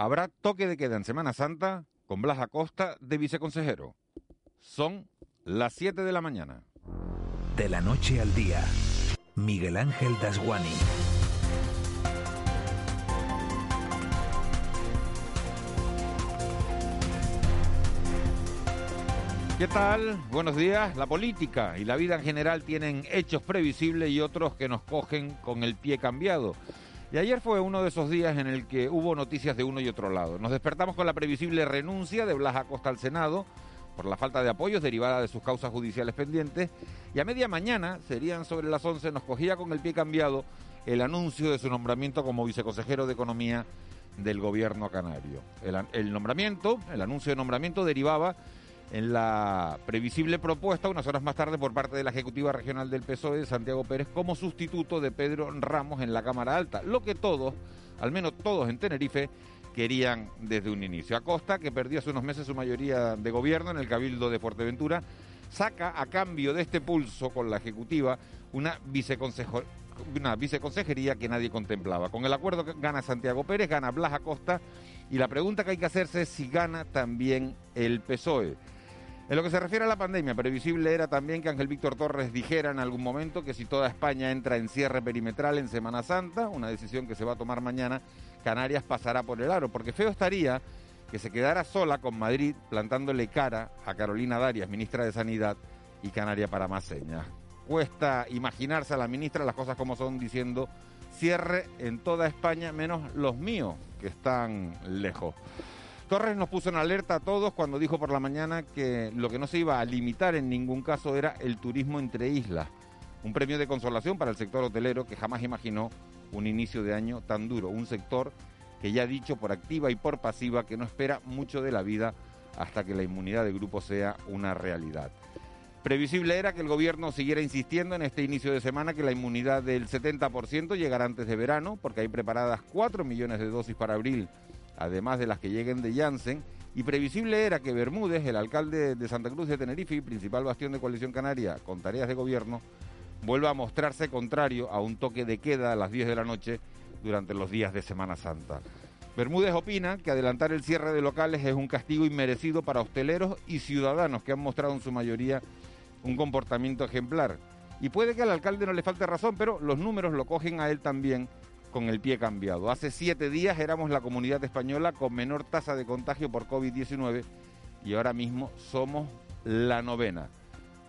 Habrá toque de queda en Semana Santa con Blas Acosta de viceconsejero. Son las 7 de la mañana. De la noche al día, Miguel Ángel Dasguani. ¿Qué tal? Buenos días. La política y la vida en general tienen hechos previsibles y otros que nos cogen con el pie cambiado. Y ayer fue uno de esos días en el que hubo noticias de uno y otro lado. Nos despertamos con la previsible renuncia de Blas Acosta al Senado por la falta de apoyos derivada de sus causas judiciales pendientes. Y a media mañana, serían sobre las 11, nos cogía con el pie cambiado el anuncio de su nombramiento como viceconsejero de Economía del gobierno canario. El, el nombramiento, el anuncio de nombramiento derivaba en la previsible propuesta, unas horas más tarde, por parte de la Ejecutiva Regional del PSOE, Santiago Pérez, como sustituto de Pedro Ramos en la Cámara Alta, lo que todos, al menos todos en Tenerife, querían desde un inicio. Acosta, que perdió hace unos meses su mayoría de gobierno en el Cabildo de Fuerteventura, saca a cambio de este pulso con la Ejecutiva una una viceconsejería que nadie contemplaba. Con el acuerdo que gana Santiago Pérez, gana Blas Acosta, y la pregunta que hay que hacerse es si gana también el PSOE. En lo que se refiere a la pandemia, previsible era también que Ángel Víctor Torres dijera en algún momento que si toda España entra en cierre perimetral en Semana Santa, una decisión que se va a tomar mañana, Canarias pasará por el aro, porque feo estaría que se quedara sola con Madrid plantándole cara a Carolina Darias, ministra de Sanidad, y Canaria para más señas. Cuesta imaginarse a la ministra las cosas como son diciendo cierre en toda España menos los míos, que están lejos. Torres nos puso en alerta a todos cuando dijo por la mañana que lo que no se iba a limitar en ningún caso era el turismo entre islas. Un premio de consolación para el sector hotelero que jamás imaginó un inicio de año tan duro. Un sector que ya ha dicho por activa y por pasiva que no espera mucho de la vida hasta que la inmunidad de grupo sea una realidad. Previsible era que el gobierno siguiera insistiendo en este inicio de semana que la inmunidad del 70% llegará antes de verano, porque hay preparadas 4 millones de dosis para abril además de las que lleguen de Janssen, y previsible era que Bermúdez, el alcalde de Santa Cruz de Tenerife y principal bastión de coalición canaria con tareas de gobierno, vuelva a mostrarse contrario a un toque de queda a las 10 de la noche durante los días de Semana Santa. Bermúdez opina que adelantar el cierre de locales es un castigo inmerecido para hosteleros y ciudadanos que han mostrado en su mayoría un comportamiento ejemplar. Y puede que al alcalde no le falte razón, pero los números lo cogen a él también con el pie cambiado. Hace siete días éramos la comunidad española con menor tasa de contagio por COVID-19 y ahora mismo somos la novena.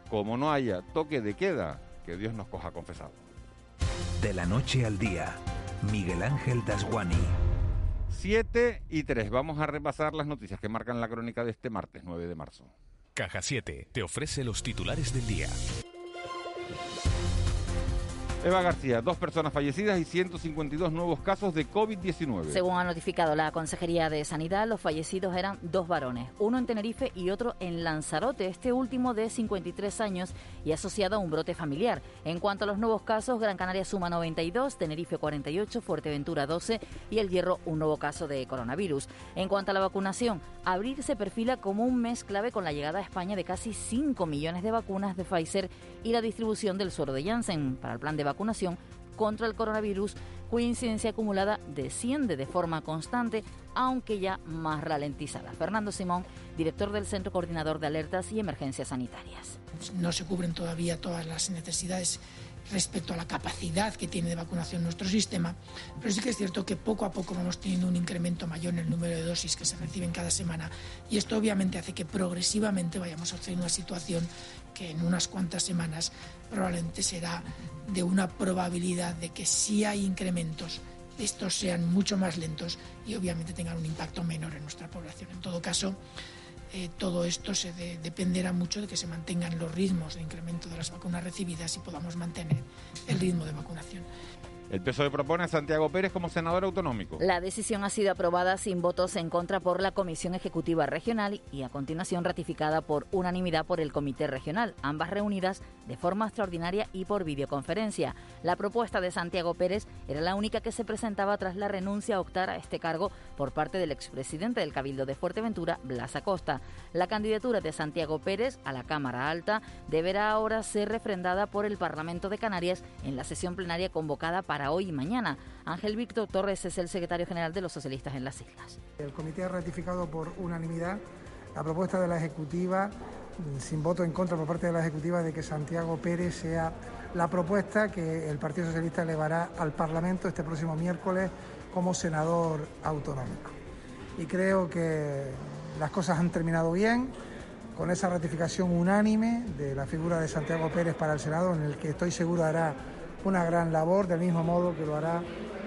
Como no haya toque de queda, que Dios nos coja confesado. De la noche al día, Miguel Ángel Dasguani. 7 y 3. Vamos a repasar las noticias que marcan la crónica de este martes 9 de marzo. Caja 7 te ofrece los titulares del día. Eva García, dos personas fallecidas y 152 nuevos casos de COVID-19. Según ha notificado la Consejería de Sanidad, los fallecidos eran dos varones, uno en Tenerife y otro en Lanzarote, este último de 53 años y asociado a un brote familiar. En cuanto a los nuevos casos, Gran Canaria suma 92, Tenerife 48, Fuerteventura 12 y El Hierro un nuevo caso de coronavirus. En cuanto a la vacunación, abril se perfila como un mes clave con la llegada a España de casi 5 millones de vacunas de Pfizer y la distribución del suero de Janssen para el plan de vacunación contra el coronavirus, cuya incidencia acumulada desciende de forma constante, aunque ya más ralentizada. Fernando Simón, director del Centro Coordinador de Alertas y Emergencias Sanitarias. No se cubren todavía todas las necesidades respecto a la capacidad que tiene de vacunación nuestro sistema, pero sí que es cierto que poco a poco vamos teniendo un incremento mayor en el número de dosis que se reciben cada semana y esto obviamente hace que progresivamente vayamos a hacer una situación que en unas cuantas semanas probablemente será de una probabilidad de que si hay incrementos estos sean mucho más lentos y obviamente tengan un impacto menor en nuestra población. En todo caso, eh, todo esto se dependerá mucho de que se mantengan los ritmos de incremento de las vacunas recibidas y podamos mantener el ritmo de vacunación. El PSOE propone a Santiago Pérez como senador autonómico. La decisión ha sido aprobada sin votos en contra por la Comisión Ejecutiva Regional y a continuación ratificada por unanimidad por el Comité Regional, ambas reunidas de forma extraordinaria y por videoconferencia. La propuesta de Santiago Pérez era la única que se presentaba tras la renuncia a optar a este cargo por parte del expresidente del Cabildo de Fuerteventura, Blas Acosta. La candidatura de Santiago Pérez a la Cámara Alta deberá ahora ser refrendada por el Parlamento de Canarias en la sesión plenaria convocada para hoy y mañana. Ángel Víctor Torres es el secretario general de los socialistas en las islas. El comité ha ratificado por unanimidad la propuesta de la Ejecutiva, sin voto en contra por parte de la Ejecutiva, de que Santiago Pérez sea la propuesta que el Partido Socialista elevará al Parlamento este próximo miércoles como senador autonómico. Y creo que las cosas han terminado bien con esa ratificación unánime de la figura de Santiago Pérez para el Senado, en el que estoy seguro hará una gran labor, del mismo modo que lo hará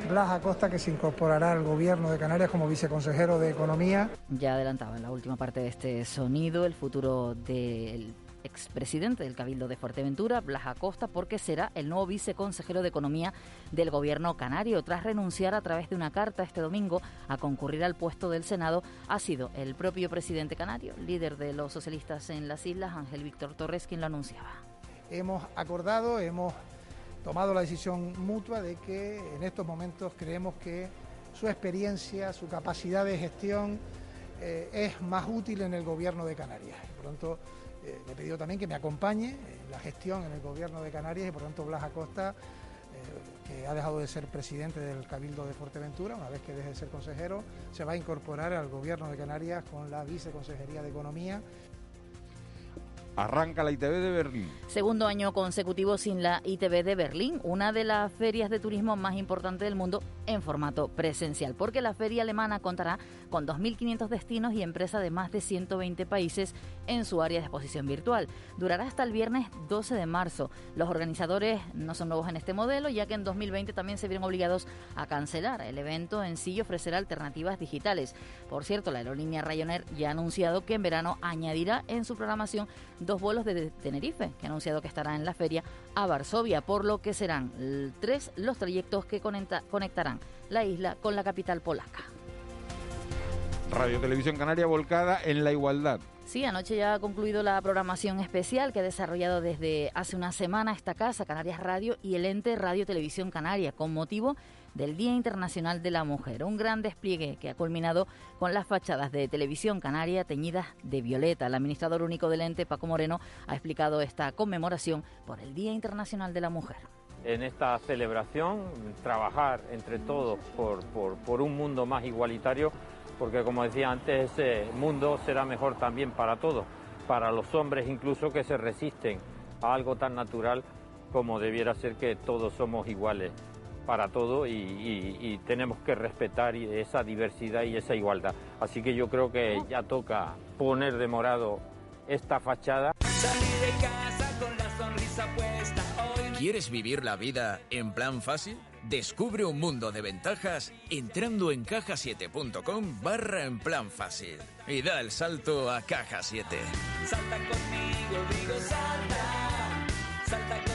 Blas Acosta, que se incorporará al gobierno de Canarias como viceconsejero de Economía. Ya adelantaba en la última parte de este sonido el futuro del expresidente del Cabildo de Fuerteventura, Blas Acosta, porque será el nuevo viceconsejero de Economía del gobierno canario. Tras renunciar a través de una carta este domingo a concurrir al puesto del Senado, ha sido el propio presidente canario, líder de los socialistas en las islas, Ángel Víctor Torres, quien lo anunciaba. Hemos acordado, hemos tomado la decisión mutua de que en estos momentos creemos que su experiencia, su capacidad de gestión eh, es más útil en el gobierno de Canarias. Por lo tanto, eh, le he pedido también que me acompañe en la gestión en el gobierno de Canarias y por lo tanto Blas Acosta, eh, que ha dejado de ser presidente del Cabildo de Fuerteventura, una vez que deje de ser consejero, se va a incorporar al gobierno de Canarias con la viceconsejería de Economía Arranca la ITV de Berlín. Segundo año consecutivo sin la ITV de Berlín, una de las ferias de turismo más importantes del mundo en formato presencial, porque la feria alemana contará con 2.500 destinos y empresas de más de 120 países en su área de exposición virtual. Durará hasta el viernes 12 de marzo. Los organizadores no son nuevos en este modelo, ya que en 2020 también se vieron obligados a cancelar el evento en sí y ofrecer alternativas digitales. Por cierto, la aerolínea Ryanair ya ha anunciado que en verano añadirá en su programación dos vuelos de Tenerife, que ha anunciado que estará en la feria, a Varsovia, por lo que serán tres los trayectos que conectarán la isla con la capital polaca. Radio Televisión Canaria volcada en la igualdad. Sí, anoche ya ha concluido la programación especial que ha desarrollado desde hace una semana esta casa, Canarias Radio y el ente Radio Televisión Canaria, con motivo del Día Internacional de la Mujer. Un gran despliegue que ha culminado con las fachadas de Televisión Canaria teñidas de violeta. El administrador único del ente, Paco Moreno, ha explicado esta conmemoración por el Día Internacional de la Mujer. En esta celebración, trabajar entre todos por, por, un mundo más igualitario, porque como decía antes, ese mundo será mejor también para todos, para los hombres incluso que se resisten a algo tan natural como debiera ser que todos somos iguales para todo y, tenemos que respetar esa diversidad y esa igualdad. Así que yo creo que ya toca poner de morado esta fachada. ¿Quieres vivir la vida en plan fácil? Descubre un mundo de ventajas entrando en cajasiete.com barra en plan fácil y da el salto a Caja 7. Salta conmigo, digo salta, salta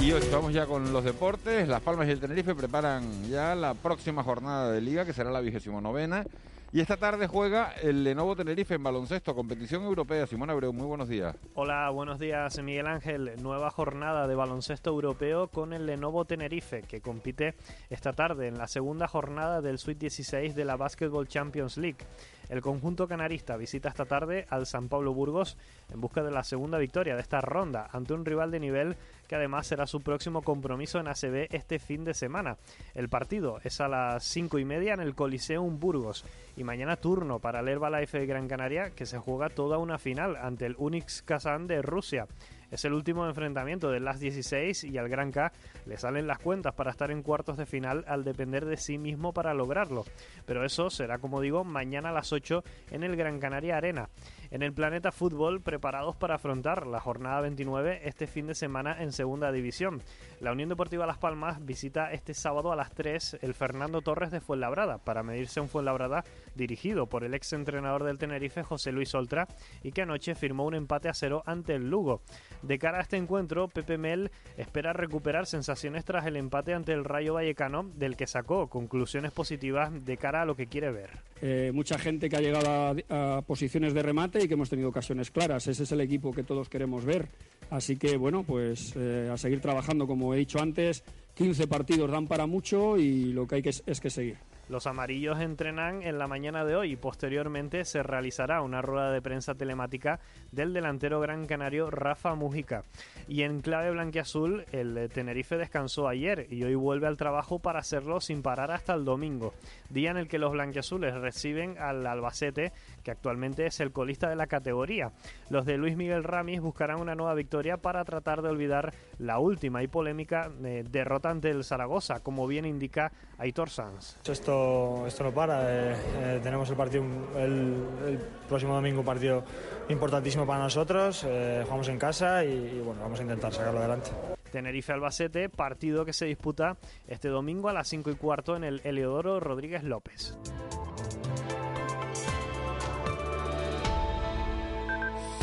Y hoy vamos ya con los deportes. Las Palmas y el Tenerife preparan ya la próxima jornada de liga, que será la vigésimo novena. Y esta tarde juega el Lenovo Tenerife en baloncesto, competición europea. Simón Abreu, muy buenos días. Hola, buenos días Miguel Ángel. Nueva jornada de baloncesto europeo con el Lenovo Tenerife, que compite esta tarde en la segunda jornada del Sweet 16 de la Basketball Champions League. El conjunto canarista visita esta tarde al San Pablo Burgos en busca de la segunda victoria de esta ronda ante un rival de nivel que además será su próximo compromiso en ACB este fin de semana. El partido es a las cinco y media en el Coliseum Burgos y mañana turno para el Herbalife de Gran Canaria que se juega toda una final ante el Unix Kazan de Rusia. Es el último enfrentamiento del Last 16 y al Gran K le salen las cuentas para estar en cuartos de final al depender de sí mismo para lograrlo. Pero eso será, como digo, mañana a las 8 en el Gran Canaria Arena en el Planeta Fútbol preparados para afrontar la jornada 29 este fin de semana en Segunda División. La Unión Deportiva Las Palmas visita este sábado a las 3 el Fernando Torres de Fuenlabrada para medirse un Fuenlabrada dirigido por el ex entrenador del Tenerife José Luis Oltra y que anoche firmó un empate a cero ante el Lugo. De cara a este encuentro, Pepe Mel espera recuperar sensaciones tras el empate ante el Rayo Vallecano, del que sacó conclusiones positivas de cara a lo que quiere ver. Eh, mucha gente que ha llegado a, posiciones de remate y que hemos tenido ocasiones claras. Ese es el equipo que todos queremos ver. Así que, bueno, pues eh, a seguir trabajando, como he dicho antes. 15 partidos dan para mucho y lo que hay que es que seguir. Los amarillos entrenan en la mañana de hoy y posteriormente se realizará una rueda de prensa telemática del delantero gran canario Rafa Mujica. Y en clave blanquiazul, el Tenerife descansó ayer y hoy vuelve al trabajo para hacerlo sin parar hasta el domingo, día en el que los blanquiazules reciben al Albacete, que actualmente es el colista de la categoría. Los de Luis Miguel Ramis buscarán una nueva victoria para tratar de olvidar la última y polémica eh, derrota ante el Zaragoza, como bien indica Aitor Sanz esto, no para. Eh, eh, tenemos el partido, el, próximo domingo un partido importantísimo para nosotros. Eh, jugamos en casa y, bueno, vamos a intentar sacarlo adelante. Tenerife Albacete, partido que se disputa este domingo a las 5 y cuarto en el Eleodoro Rodríguez López.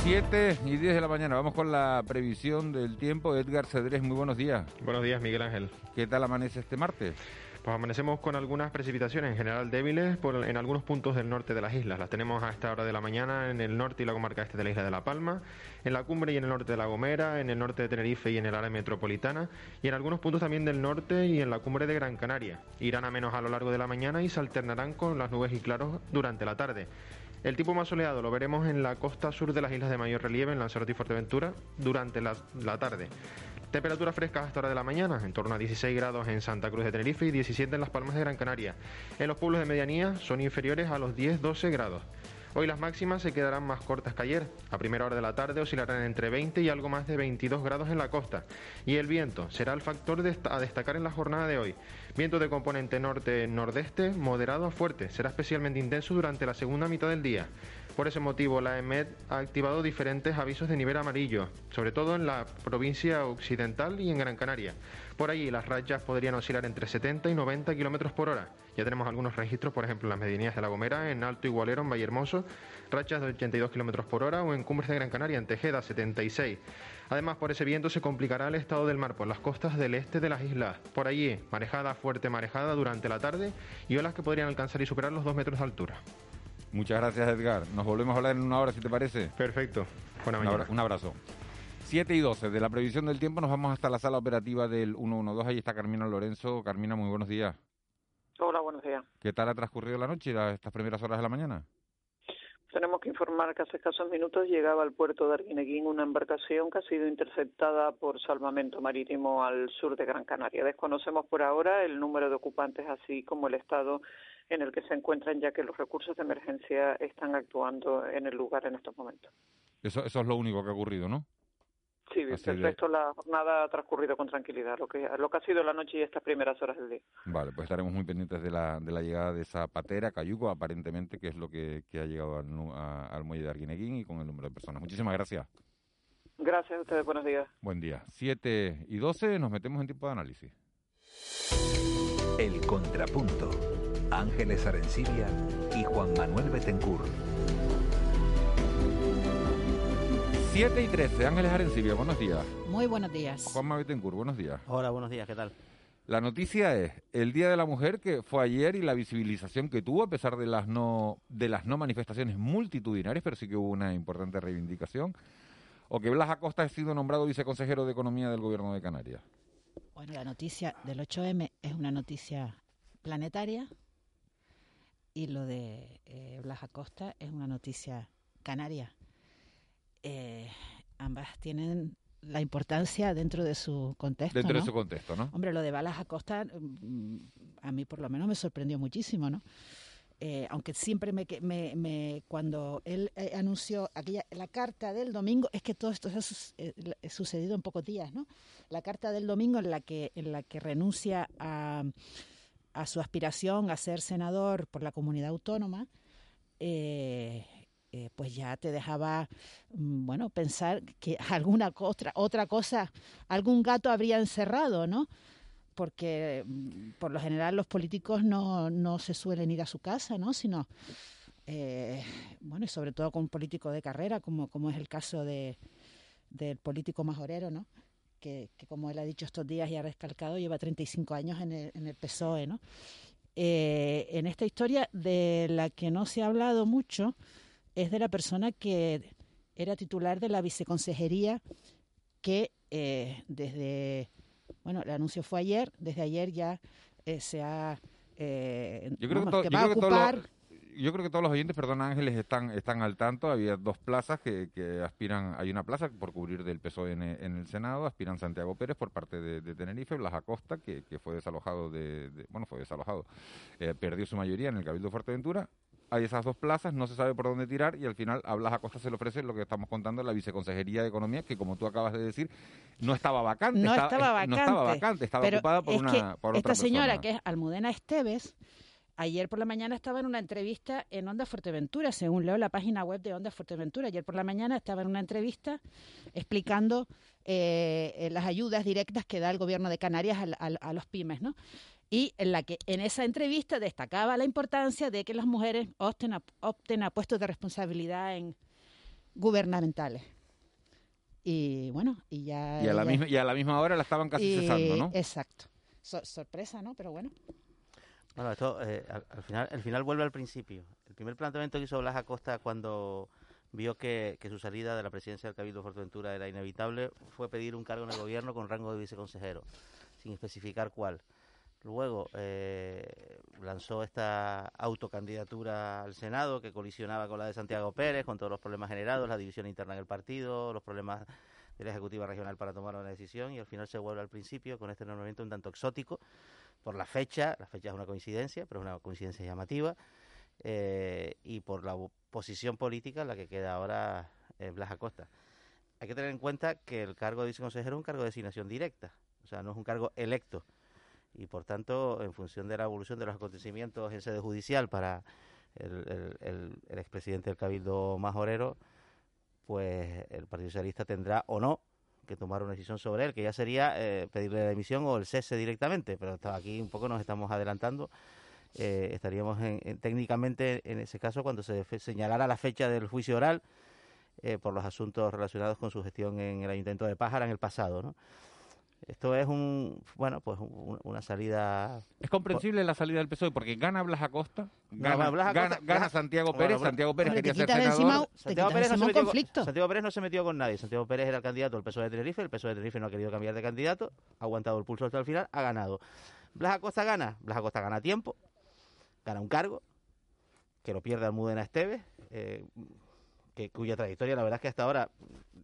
7 y 10 de la mañana. Vamos con la previsión del tiempo. Edgar Cedrés, muy buenos días. Buenos días, Miguel Ángel. ¿Qué tal amanece este martes? Pues amanecemos con algunas precipitaciones en general débiles en algunos puntos del norte de las islas. Las tenemos a esta hora de la mañana en el norte y la comarca este de la isla de La Palma, en la cumbre y en el norte de La Gomera, en el norte de Tenerife y en el área metropolitana, y en algunos puntos también del norte y en la cumbre de Gran Canaria. Irán a menos a lo largo de la mañana y se alternarán con las nubes y claros durante la tarde. El tipo más soleado lo veremos en la costa sur de las islas de mayor relieve, en Lanzarote y Fuerteventura, durante la tarde. Temperaturas frescas hasta hora de la mañana, en torno a 16 grados en Santa Cruz de Tenerife y 17 en Las Palmas de Gran Canaria. En los pueblos de medianía son inferiores a los 10-12 grados. Hoy las máximas se quedarán más cortas que ayer. A primera hora de la tarde oscilarán entre 20 y algo más de 22 grados en la costa. Y el viento será el factor a destacar en la jornada de hoy. Viento de componente norte-nordeste, moderado a fuerte. Será especialmente intenso durante la segunda mitad del día. Por ese motivo, la EMED ha activado diferentes avisos de nivel amarillo, sobre todo en la provincia occidental y en Gran Canaria. Por allí, las rayas podrían oscilar entre 70 y 90 kilómetros por hora. Ya tenemos algunos registros, por ejemplo, en las medianías de La Gomera, en Alto Igualero, en Vallehermoso, rachas de 82 kilómetros por hora, o en Cumbres de Gran Canaria, en Tejeda, 76. Además, por ese viento se complicará el estado del mar por las costas del este de las islas. Por allí, marejada, fuerte marejada durante la tarde y olas que podrían alcanzar y superar los 2 metros de altura. Muchas gracias, Edgar. Nos volvemos a hablar en una hora, si te parece. Perfecto. Buena un, un abrazo. 7 y 12 de la previsión del tiempo nos vamos hasta la sala operativa del 112. Ahí está Carmina Lorenzo. Carmina, muy buenos días. Hola, buenos días. ¿Qué tal ha transcurrido la noche, estas primeras horas de la mañana? Tenemos que informar que hace escasos minutos llegaba al puerto de Arguineguín una embarcación que ha sido interceptada por salvamento marítimo al sur de Gran Canaria. Desconocemos por ahora el número de ocupantes, así como el estado en el que se encuentran, ya que los recursos de emergencia están actuando en el lugar en estos momentos. Eso, eso es lo único que ha ocurrido, ¿no? Sí, perfecto. La jornada ha transcurrido con tranquilidad, lo que, lo que ha sido la noche y estas primeras horas del día. Vale, pues estaremos muy pendientes de la, de la llegada de esa patera, Cayuco, aparentemente, que es lo que, ha llegado al, al muelle de Arguineguín y con el número de personas. Muchísimas gracias. Gracias a ustedes, buenos días. Buen día. 7 y 12, nos metemos en tiempo de análisis. El contrapunto. Ángeles Arencibia y Juan Manuel Betencur. 7 y 13, Ángeles Arencibia, buenos días. Muy buenos días. Juan Manuel Betencur, buenos días. Hola, buenos días, ¿qué tal? La noticia es el Día de la Mujer que fue ayer y la visibilización que tuvo a pesar de las no de las no manifestaciones multitudinarias, pero sí que hubo una importante reivindicación. O que Blas Acosta ha sido nombrado viceconsejero de Economía del Gobierno de Canarias. Bueno, la noticia del 8M es una noticia planetaria y lo de eh, Blas Acosta es una noticia canaria. Eh, ambas tienen la importancia dentro de su contexto. Dentro de su contexto, ¿no? Hombre, lo de Blas Acosta mm, a mí por lo menos me sorprendió muchísimo, ¿no? eh, aunque siempre me, me, me cuando él eh, anunció aquella la carta del domingo, es que todo esto ha eh, sucedido en pocos días, ¿no? La carta del domingo en la que en la que renuncia a, a su aspiración a ser senador por la comunidad autónoma, pues ya te dejaba, mm, bueno, pensar que alguna otra otra cosa, algún gato habría encerrado, ¿no? porque mm, por lo general los políticos no, no se suelen ir a su casa, ¿no? Sino, eh, bueno, y sobre todo con un político de carrera, como, como es el caso de, del político majorero, ¿no? Que, que, como él ha dicho estos días y ha recalcado, lleva 35 años en el, en el PSOE, ¿no? Eh, en esta historia de la que no se ha hablado mucho es de la persona que era titular de la viceconsejería que eh, desde bueno, el anuncio fue ayer, desde ayer ya eh, se ha... Yo creo que, va a ocupar... yo creo que todos los oyentes, perdón Ángeles, están, están al tanto. Había dos plazas que, que aspiran, hay una plaza por cubrir del PSOE en, en el Senado, aspiran Santiago Pérez por parte de, Tenerife, Blas Acosta, que, que fue desalojado de, bueno, fue desalojado, eh, perdió su mayoría en el Cabildo de Fuerteventura, hay esas dos plazas, no se sabe por dónde tirar y al final a Blas Acosta se le ofrece lo que estamos contando, la viceconsejería de Economía, que como tú acabas de decir, no estaba vacante. No estaba, vacante. No estaba vacante, estaba ocupada por, una, por Esta señora, que es Almudena Esteves, ayer por la mañana estaba en una entrevista en Onda Fuerteventura, según leo la página web de Onda Fuerteventura. Ayer por la mañana estaba en una entrevista explicando eh, las ayudas directas que da el gobierno de Canarias a, a los pymes, ¿no? y en la que en esa entrevista destacaba la importancia de que las mujeres opten a, opten a puestos de responsabilidad en gubernamentales. Y bueno, y ya... Y a, la, misma, y a la misma hora la estaban casi cesando, ¿no? Exacto. sorpresa, ¿no? Pero bueno. Bueno, esto eh, al, final, el final vuelve al principio. El primer planteamiento que hizo Blas Acosta cuando vio que, su salida de la presidencia del Cabildo de era inevitable fue pedir un cargo en el gobierno con rango de viceconsejero, sin especificar cuál. Luego eh, lanzó esta autocandidatura al Senado que colisionaba con la de Santiago Pérez, con todos los problemas generados, la división interna en el partido, los problemas de la Ejecutiva Regional para tomar una decisión y al final se vuelve al principio con este nombramiento un tanto exótico por la fecha, la fecha es una coincidencia, pero es una coincidencia llamativa, eh, y por la posición política en la que queda ahora eh, Blas Acosta. Hay que tener en cuenta que el cargo de viceconsejero es un cargo de designación directa, o sea, no es un cargo electo y por tanto, en función de la evolución de los acontecimientos en sede judicial para el, el, expresidente del Cabildo Majorero, pues el Partido Socialista tendrá o no que tomar una decisión sobre él, que ya sería eh, pedirle la dimisión o el cese directamente, pero aquí un poco nos estamos adelantando. Eh, estaríamos técnicamente en ese caso cuando se señalara la fecha del juicio oral eh, por los asuntos relacionados con su gestión en el Ayuntamiento de Pájara en el pasado, ¿no? Esto es un, bueno, pues una salida... Es comprensible la salida del PSOE porque gana Blas Acosta, gana, gana, Santiago Pérez, Santiago Pérez quería ser senador. Santiago Pérez, no se metió, con, Santiago Pérez no se metió con nadie. Santiago Pérez era el candidato del PSOE de Tenerife, el PSOE de Tenerife no ha querido cambiar de candidato, ha aguantado el pulso hasta el final, ha ganado. Blas Acosta gana, Blas Acosta gana tiempo, gana un cargo, que lo pierde Almudena Esteves, eh, que, cuya trayectoria la verdad es que hasta ahora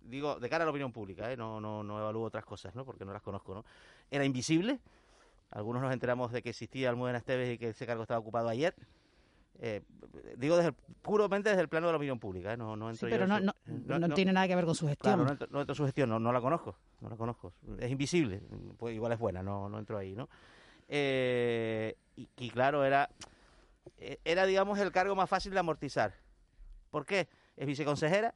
digo, de cara a la opinión pública, ¿eh? no, no, no evalúo otras cosas, ¿no? Porque no las conozco, ¿no? Era invisible. Algunos nos enteramos de que existía Almudena Esteves y que ese cargo estaba ocupado ayer. Eh, digo desde puramente desde el plano de la opinión pública, ¿eh? no, no entro sí, pero no, no, no, tiene nada que ver con su gestión. Claro, no entro, su gestión, no, la conozco, no la conozco. Es invisible, pues igual es buena, no, no entro ahí, ¿no? Eh, y, y, claro, era, era, digamos, el cargo más fácil de amortizar. ¿Por qué? Es viceconsejera,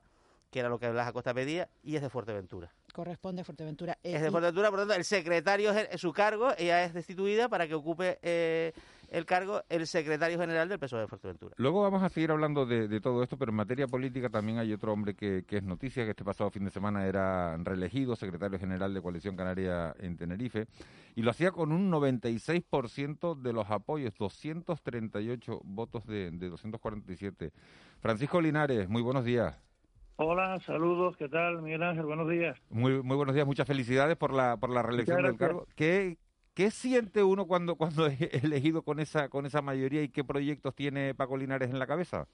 que era lo que Blas Acosta pedía, y es de Fuerteventura. Corresponde a Fuerteventura. es de Fuerteventura, por lo tanto, el secretario es su cargo, ella es destituida para que ocupe eh, el cargo el secretario general del PSOE de Fuerteventura. Luego vamos a seguir hablando de, todo esto, pero en materia política también hay otro hombre que, es noticia, que este pasado fin de semana era reelegido secretario general de Coalición Canaria en Tenerife, y lo hacía con un 96% de los apoyos, 238 votos de, de 247. Francisco Linares, muy buenos días. Hola, saludos, ¿qué tal, Miguel Ángel? Buenos días. Muy, muy buenos días, muchas felicidades por la, por la reelección del cargo. ¿Qué, ¿Qué siente uno cuando, cuando es elegido con esa, con esa mayoría y qué proyectos tiene Paco Linares en la cabeza?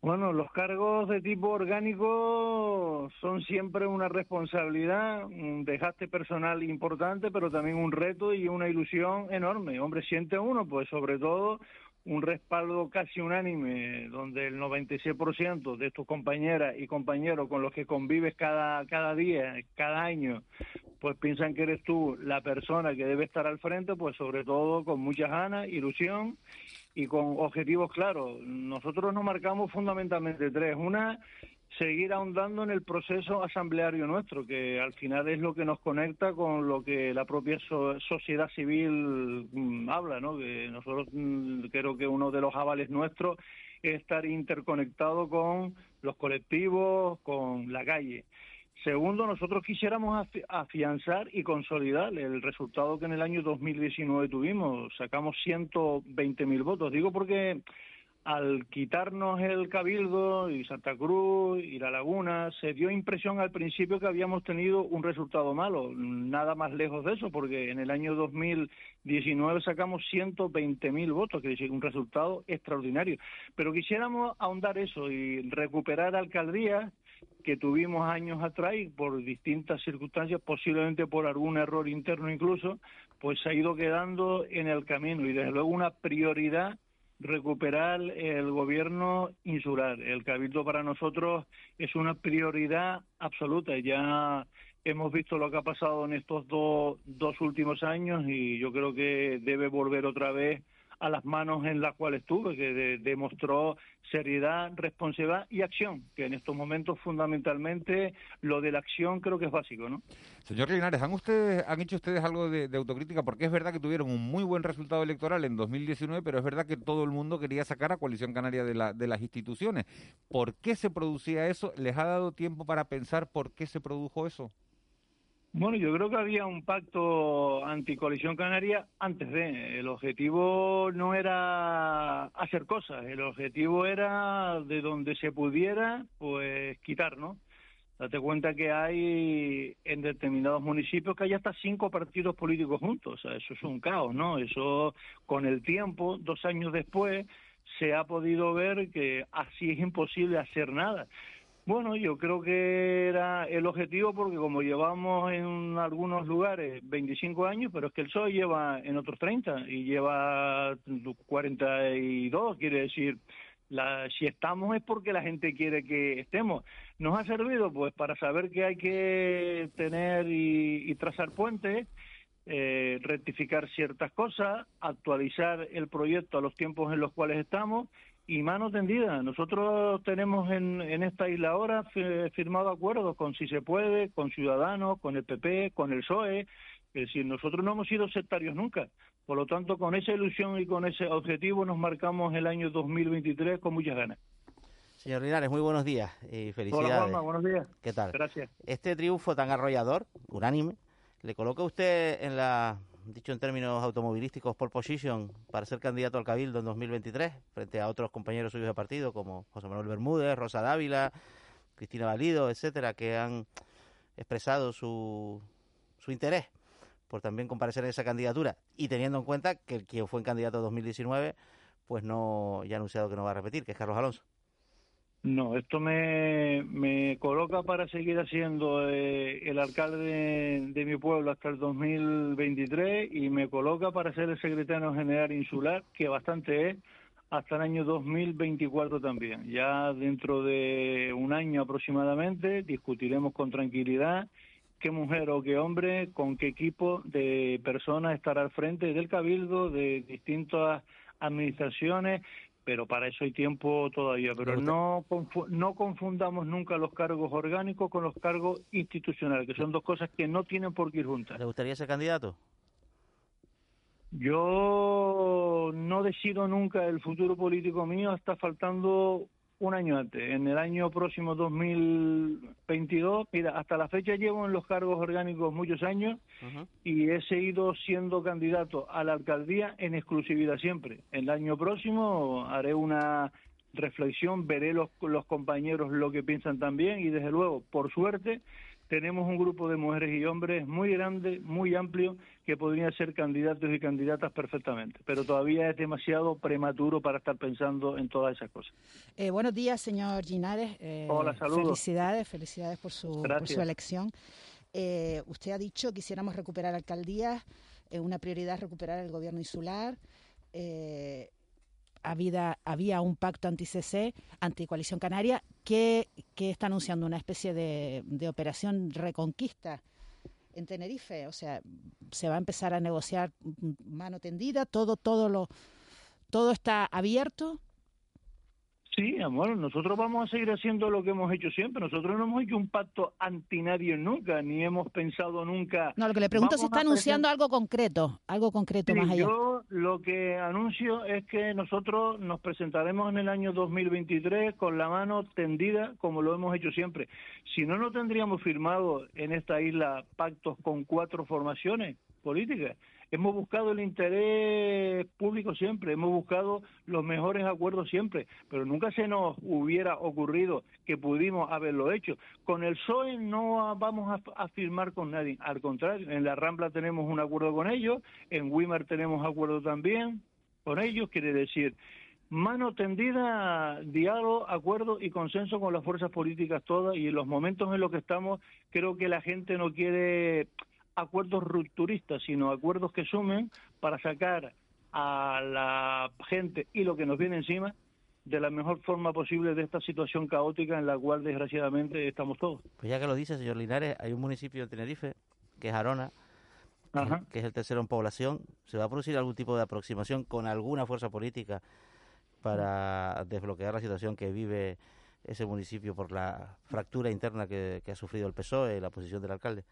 Bueno, los cargos de tipo orgánico son siempre una responsabilidad, un dejaste personal importante, pero también un reto y una ilusión enorme. Hombre, siente uno, pues sobre todo un respaldo casi unánime, donde el 96% de tus compañeras y compañeros con los que convives cada, cada día, cada año, pues piensan que eres tú la persona que debe estar al frente, pues sobre todo con muchas ganas, ilusión y con objetivos claros. Nosotros nos marcamos fundamentalmente tres. Una, seguir ahondando en el proceso asambleario nuestro, que al final es lo que nos conecta con lo que la propia sociedad civil mm, habla, ¿no? Que nosotros mm, creo que uno de los avales nuestros es estar interconectado con los colectivos, con la calle. Segundo, nosotros quisiéramos afianzar y consolidar el resultado que en el año 2019 tuvimos. Sacamos 120.000 votos. Digo porque al quitarnos el Cabildo y Santa Cruz y La Laguna, se dio impresión al principio que habíamos tenido un resultado malo. Nada más lejos de eso, porque en el año 2019 sacamos 120.000 votos, que es un resultado extraordinario. Pero quisiéramos ahondar eso y recuperar alcaldías que tuvimos años atrás y por distintas circunstancias, posiblemente por algún error interno incluso, pues se ha ido quedando en el camino y desde luego una prioridad recuperar el gobierno insular. El cabildo para nosotros es una prioridad absoluta. Ya hemos visto lo que ha pasado en estos dos, dos últimos años y yo creo que debe volver otra vez a las manos en las cuales estuve, que demostró seriedad, responsabilidad y acción, que en estos momentos fundamentalmente lo de la acción creo que es básico, ¿no? Señor Linares, ¿han, ustedes, han hecho ustedes algo de, autocrítica? Porque es verdad que tuvieron un muy buen resultado electoral en 2019, pero es verdad que todo el mundo quería sacar a Coalición Canaria de, la, de las instituciones. ¿Por qué se producía eso? ¿Les ha dado tiempo para pensar por qué se produjo eso? Bueno, yo creo que había un pacto anticolisión canaria antes de. El objetivo no era hacer cosas, el objetivo era de donde se pudiera, pues quitar, ¿no? Date cuenta que hay en determinados municipios que hay hasta cinco partidos políticos juntos. O sea, eso es un caos, ¿no? Eso con el tiempo, dos años después, se ha podido ver que así es imposible hacer nada. Bueno, yo creo que era el objetivo porque como llevamos en algunos lugares 25 años, pero es que el PSOE lleva en otros 30 y lleva 42, quiere decir, la, si estamos es porque la gente quiere que estemos. Nos ha servido pues para saber que hay que tener y, trazar puentes, eh, rectificar ciertas cosas, actualizar el proyecto a los tiempos en los cuales estamos y mano tendida. Nosotros tenemos en, en esta isla ahora firmado acuerdos con Si Se Puede, con Ciudadanos, con el PP, con el PSOE. Es decir, nosotros no hemos sido sectarios nunca. Por lo tanto, con esa ilusión y con ese objetivo nos marcamos el año 2023 con muchas ganas. Señor Linares, muy buenos días y felicidades. Hola, Juanma, buenos días. ¿Qué tal? Gracias. Este triunfo tan arrollador, unánime, ¿le coloca usted en la dicho en términos automovilísticos, por position para ser candidato al Cabildo en 2023, frente a otros compañeros suyos de partido como José Manuel Bermúdez, Rosa Dávila, Cristina Valido, etcétera, que han expresado su, su interés por también comparecer en esa candidatura y teniendo en cuenta que quien fue en candidato en 2019 pues no ya ha anunciado que no va a repetir, que es Carlos Alonso. No, esto me, me coloca para seguir haciendo eh, el alcalde de, mi pueblo hasta el 2023 y me coloca para ser el secretario general insular, que bastante es, hasta el año 2024 también. Ya dentro de un año aproximadamente discutiremos con tranquilidad qué mujer o qué hombre, con qué equipo de personas estará al frente del cabildo, de distintas administraciones pero para eso hay tiempo todavía. Pero no, no confundamos nunca los cargos orgánicos con los cargos institucionales, que son dos cosas que no tienen por qué ir juntas. ¿Le gustaría ser candidato? Yo no decido nunca el futuro político mío, está faltando un año antes, en el año próximo 2022. Mira, hasta la fecha llevo en los cargos orgánicos muchos años y he seguido siendo candidato a la alcaldía en exclusividad siempre. El año próximo haré una reflexión, veré los, los compañeros lo que piensan también y desde luego, por suerte, tenemos un grupo de mujeres y hombres muy grande, muy amplio, que podrían ser candidatos y candidatas perfectamente, pero todavía es demasiado prematuro para estar pensando en todas esas cosas. Eh, buenos días, señor Ginares. Eh, Hola, saludos. Felicidades, felicidades por su, su elección. Eh, usted ha dicho que quisiéramos recuperar alcaldías, una prioridad recuperar el gobierno insular había, había un pacto anti-CC, anti-coalición canaria, que, que está anunciando una especie de, de operación reconquista en Tenerife. O sea, se va a empezar a negociar mano tendida, todo, todo lo, todo está abierto Sí, amor, nosotros vamos a seguir haciendo lo que hemos hecho siempre. Nosotros no hemos hecho un pacto anti nadie nunca, ni hemos pensado nunca. No, lo que le pregunto es si está anunciando algo concreto, algo concreto más allá. Yo lo que anuncio es que nosotros nos presentaremos en el año 2023 con la mano tendida, como lo hemos hecho siempre. Si no, no tendríamos firmado en esta isla pactos con cuatro formaciones políticas. Hemos buscado el interés público siempre, hemos buscado los mejores acuerdos siempre, pero nunca se nos hubiera ocurrido que pudimos haberlo hecho. Con el PSOE no vamos a, firmar con nadie, al contrario, en la Rambla tenemos un acuerdo con ellos, en Wimar tenemos acuerdo también con ellos, quiere decir, mano tendida, diálogo, acuerdo y consenso con las fuerzas políticas todas y en los momentos en los que estamos creo que la gente no quiere acuerdos rupturistas, sino acuerdos que sumen para sacar a la gente y lo que nos viene encima de la mejor forma posible de esta situación caótica en la cual desgraciadamente estamos todos. Pues ya que lo dice, señor Linares, hay un municipio de Tenerife, que es Arona, que es el tercero en población. ¿Se va a producir algún tipo de aproximación con alguna fuerza política para desbloquear la situación que vive ese municipio por la fractura interna que, que ha sufrido el PSOE y la posición del alcalde?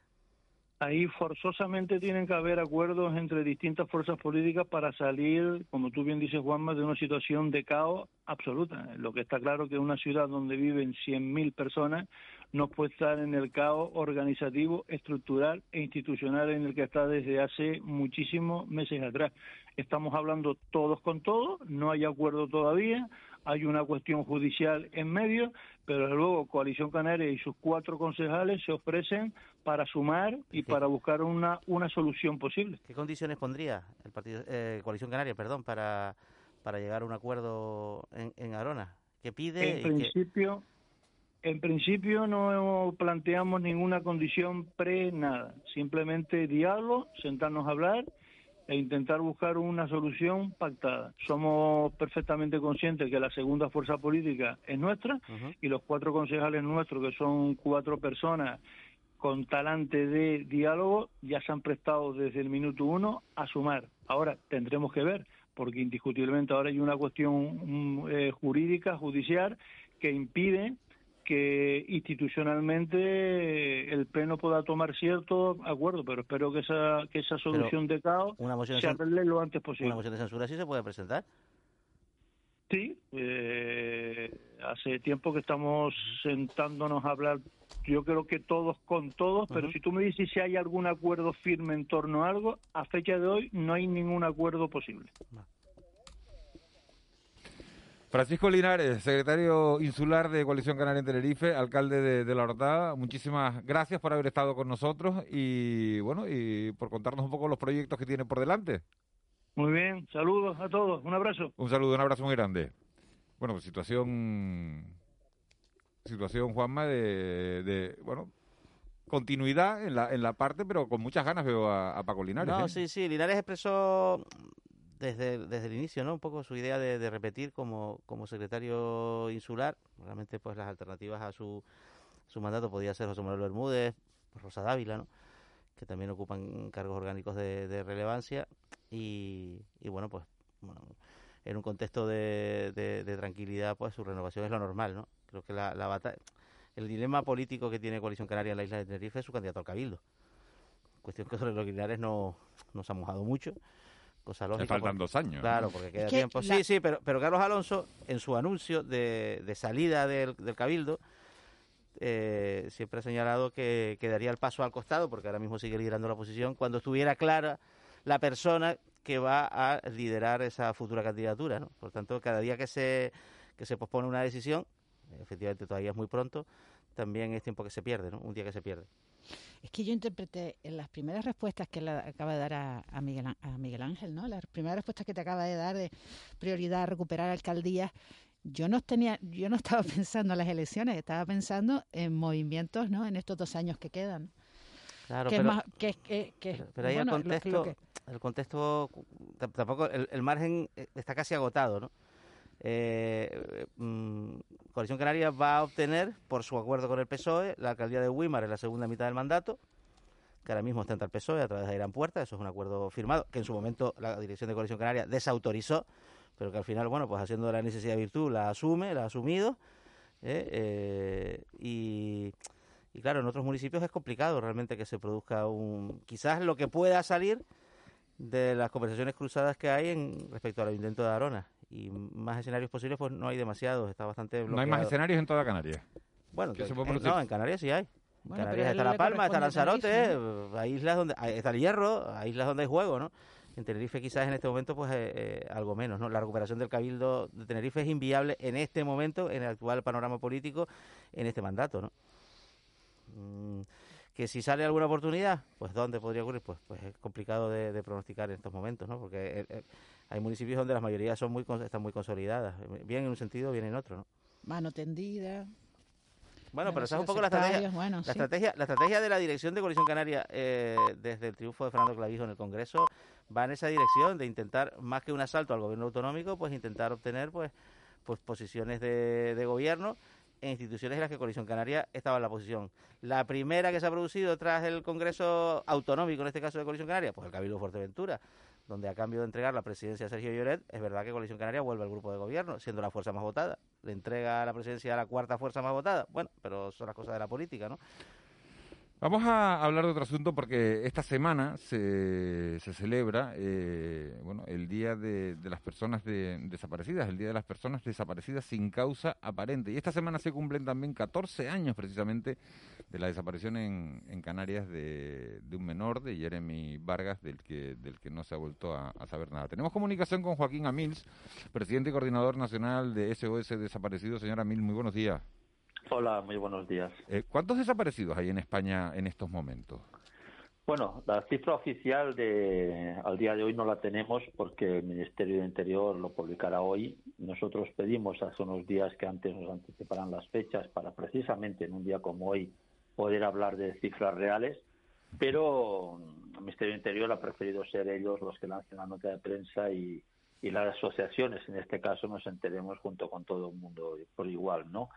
Ahí forzosamente tienen que haber acuerdos entre distintas fuerzas políticas para salir, como tú bien dices, Juanma, de una situación de caos absoluta. Lo que está claro que una ciudad donde viven 100.000 personas no puede estar en el caos organizativo, estructural e institucional en el que está desde hace muchísimos meses atrás. Estamos hablando todos con todos, no hay acuerdo todavía, hay una cuestión judicial en medio, pero luego Coalición Canaria y sus cuatro concejales se ofrecen para sumar y para buscar una, una solución posible. ¿Qué condiciones pondría el partido eh, Coalición Canaria, perdón, para, para llegar a un acuerdo en, en Arona? ¿Qué pide? En principio, en principio no planteamos ninguna condición pre nada, simplemente diálogo, sentarnos a hablar e intentar buscar una solución pactada. Somos perfectamente conscientes que la segunda fuerza política es nuestra y los cuatro concejales nuestros, que son cuatro personas con talante de diálogo, ya se han prestado desde el minuto uno a sumar. Ahora tendremos que ver, porque indiscutiblemente ahora hay una cuestión mm, eh, jurídica, judicial, que impide que institucionalmente el Pleno pueda tomar cierto acuerdo, pero espero que esa, que esa solución de caos se arregle lo antes posible. ¿Una moción de censura sí se puede presentar? Sí, eh, hace tiempo que estamos sentándonos a hablar, yo creo que todos con todos, pero si tú me dices si hay algún acuerdo firme en torno a algo, a fecha de hoy no hay ningún acuerdo posible. Francisco Linares, secretario insular de Coalición Canaria en Tenerife, alcalde de, La Hortada, muchísimas gracias por haber estado con nosotros y bueno, y por contarnos un poco los proyectos que tiene por delante. Muy bien, saludos a todos, un abrazo. Un saludo, un abrazo muy grande. Bueno, pues situación, situación Juanma de, de bueno, continuidad en la, en la parte, pero con muchas ganas veo a, Paco Linares. No, ¿eh? sí, sí, Linares expresó desde, desde el inicio, ¿no? Un poco su idea de, repetir como, como secretario insular. Realmente, pues las alternativas a su, su mandato podía ser José Manuel Bermúdez, Rosa Dávila, ¿no? Que también ocupan cargos orgánicos de, relevancia. Y, y, bueno, pues bueno, en un contexto de, de, tranquilidad, pues su renovación es lo normal, ¿no? Creo que la, la batalla, el dilema político que tiene Coalición Canaria en la isla de Tenerife es su candidato al Cabildo. Cuestión que sobre los Linares no nos ha mojado mucho cosa lógica. Le faltan dos años. Claro, porque queda tiempo. Sí, sí, pero, pero Carlos Alonso, en su anuncio de, de salida del, Cabildo, eh, siempre ha señalado que, quedaría el paso al costado, porque ahora mismo sigue liderando la posición, cuando estuviera clara la persona que va a liderar esa futura candidatura. ¿no? Por tanto, cada día que se, que se pospone una decisión, efectivamente todavía es muy pronto, también es tiempo que se pierde, ¿no? un día que se pierde. Es que yo interpreté en las primeras respuestas que le acaba de dar a, Miguel, a Miguel Ángel, ¿no? Las primeras respuestas que te acaba de dar de prioridad a recuperar alcaldías, yo no tenía, yo no estaba pensando en las elecciones, estaba pensando en movimientos, ¿no? En estos dos años que quedan. Claro, pero, pero, ahí el contexto, el contexto tampoco, el, margen está casi agotado, ¿no? Eh, mm, Coalición Canaria va a obtener, por su acuerdo con el PSOE, la alcaldía de Wimar en la segunda mitad del mandato, que ahora mismo está entre el PSOE a través de Irán Puerta, eso es un acuerdo firmado, que en su momento la dirección de Coalición Canaria desautorizó, pero que al final, bueno, pues haciendo la necesidad de virtud la asume, la ha asumido, ¿eh? Eh, y, y claro, en otros municipios es complicado realmente que se produzca un... Quizás lo que pueda salir de las conversaciones cruzadas que hay en respecto al intento de Arona y más escenarios posibles pues no hay demasiados, está bastante bloqueado. No hay más escenarios en toda Canarias. Bueno, ¿Qué se eh, puede eh, no, en Canarias sí hay. En Bueno, Canarias está La Palma, está Lanzarote, eh, hay islas donde hay- está el Hierro, hay islas donde hay juego, ¿no? En Tenerife quizás en este momento pues eh, eh, algo menos, ¿no? La recuperación del cabildo de Tenerife es inviable en este momento, en el actual panorama político, en este mandato, ¿no? Mm, que si sale alguna oportunidad, pues ¿dónde podría ocurrir? Pues, pues es complicado de, de pronosticar en estos momentos, ¿no? Porque eh, eh, hay municipios donde las mayorías son muy están muy consolidadas, bien en un sentido, bien en otro, ¿no? Mano tendida. Bueno, pero esa es un poco la estrategia, bueno, la sí. estrategia, la estrategia de la dirección de Coalición Canaria eh, desde el triunfo de Fernando Clavijo en el Congreso va en esa dirección de intentar más que un asalto al gobierno autonómico, pues intentar obtener pues pues posiciones de, de gobierno en instituciones en las que Coalición Canaria estaba en la posición. La primera que se ha producido tras el Congreso autonómico, en este caso de Coalición Canaria, pues el Cabildo Fuerteventura, donde a cambio de entregar la presidencia a Sergio Lloret, es verdad que Coalición Canaria vuelve al grupo de gobierno, siendo la fuerza más votada. Le entrega la presidencia a la cuarta fuerza más votada. Bueno, pero son las cosas de la política, ¿no? Vamos a hablar de otro asunto porque esta semana se, se celebra eh, bueno, el Día de, de las Personas de- Desaparecidas, el Día de las Personas Desaparecidas sin causa aparente. Y esta semana se cumplen también 14 años precisamente de la desaparición en, en Canarias de, de un menor, de Jeremy Vargas, del que, del que no se ha vuelto a, saber nada. Tenemos comunicación con Joaquín Amils, presidente y coordinador nacional de SOS Desaparecidos. Señor Amil, muy buenos días. Hola, muy buenos días. Eh, ¿Cuántos desaparecidos hay en España en estos momentos? Bueno, la cifra oficial de al día de hoy no la tenemos porque el Ministerio de Interior lo publicará hoy. Nosotros pedimos hace unos días que antes nos anticiparan las fechas para precisamente en un día como hoy poder hablar de cifras reales, pero el Ministerio de Interior ha preferido ser ellos los que lancen la nota de prensa y, y las asociaciones, en este caso, nos enteremos junto con todo el mundo por igual, ¿no?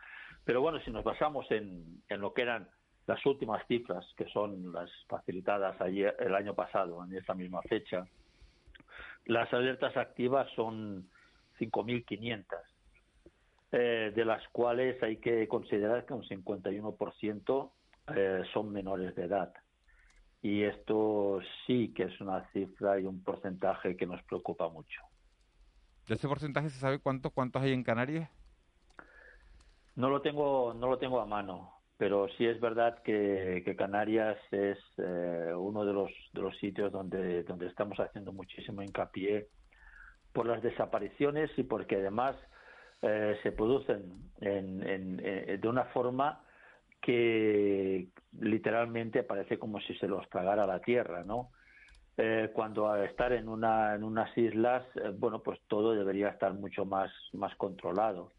Pero bueno, si nos basamos en, lo que eran las últimas cifras, que son las facilitadas ayer, el año pasado, en esta misma fecha, las alertas activas son 5.500, eh, de las cuales hay que considerar que un 51% eh, son menores de edad. Y esto sí que es una cifra y un porcentaje que nos preocupa mucho. ¿De ese porcentaje se sabe cuántos, cuántos hay en Canarias? No lo tengo, no lo tengo a mano, pero sí es verdad que, Canarias es eh, uno de los, de los sitios donde, donde estamos haciendo muchísimo hincapié por las desapariciones y porque además eh, se producen en, en- en- de una forma que literalmente parece como si se los tragara la tierra, ¿no? Eh, cuando al estar en una en unas islas, eh, bueno, pues todo debería estar mucho más controlado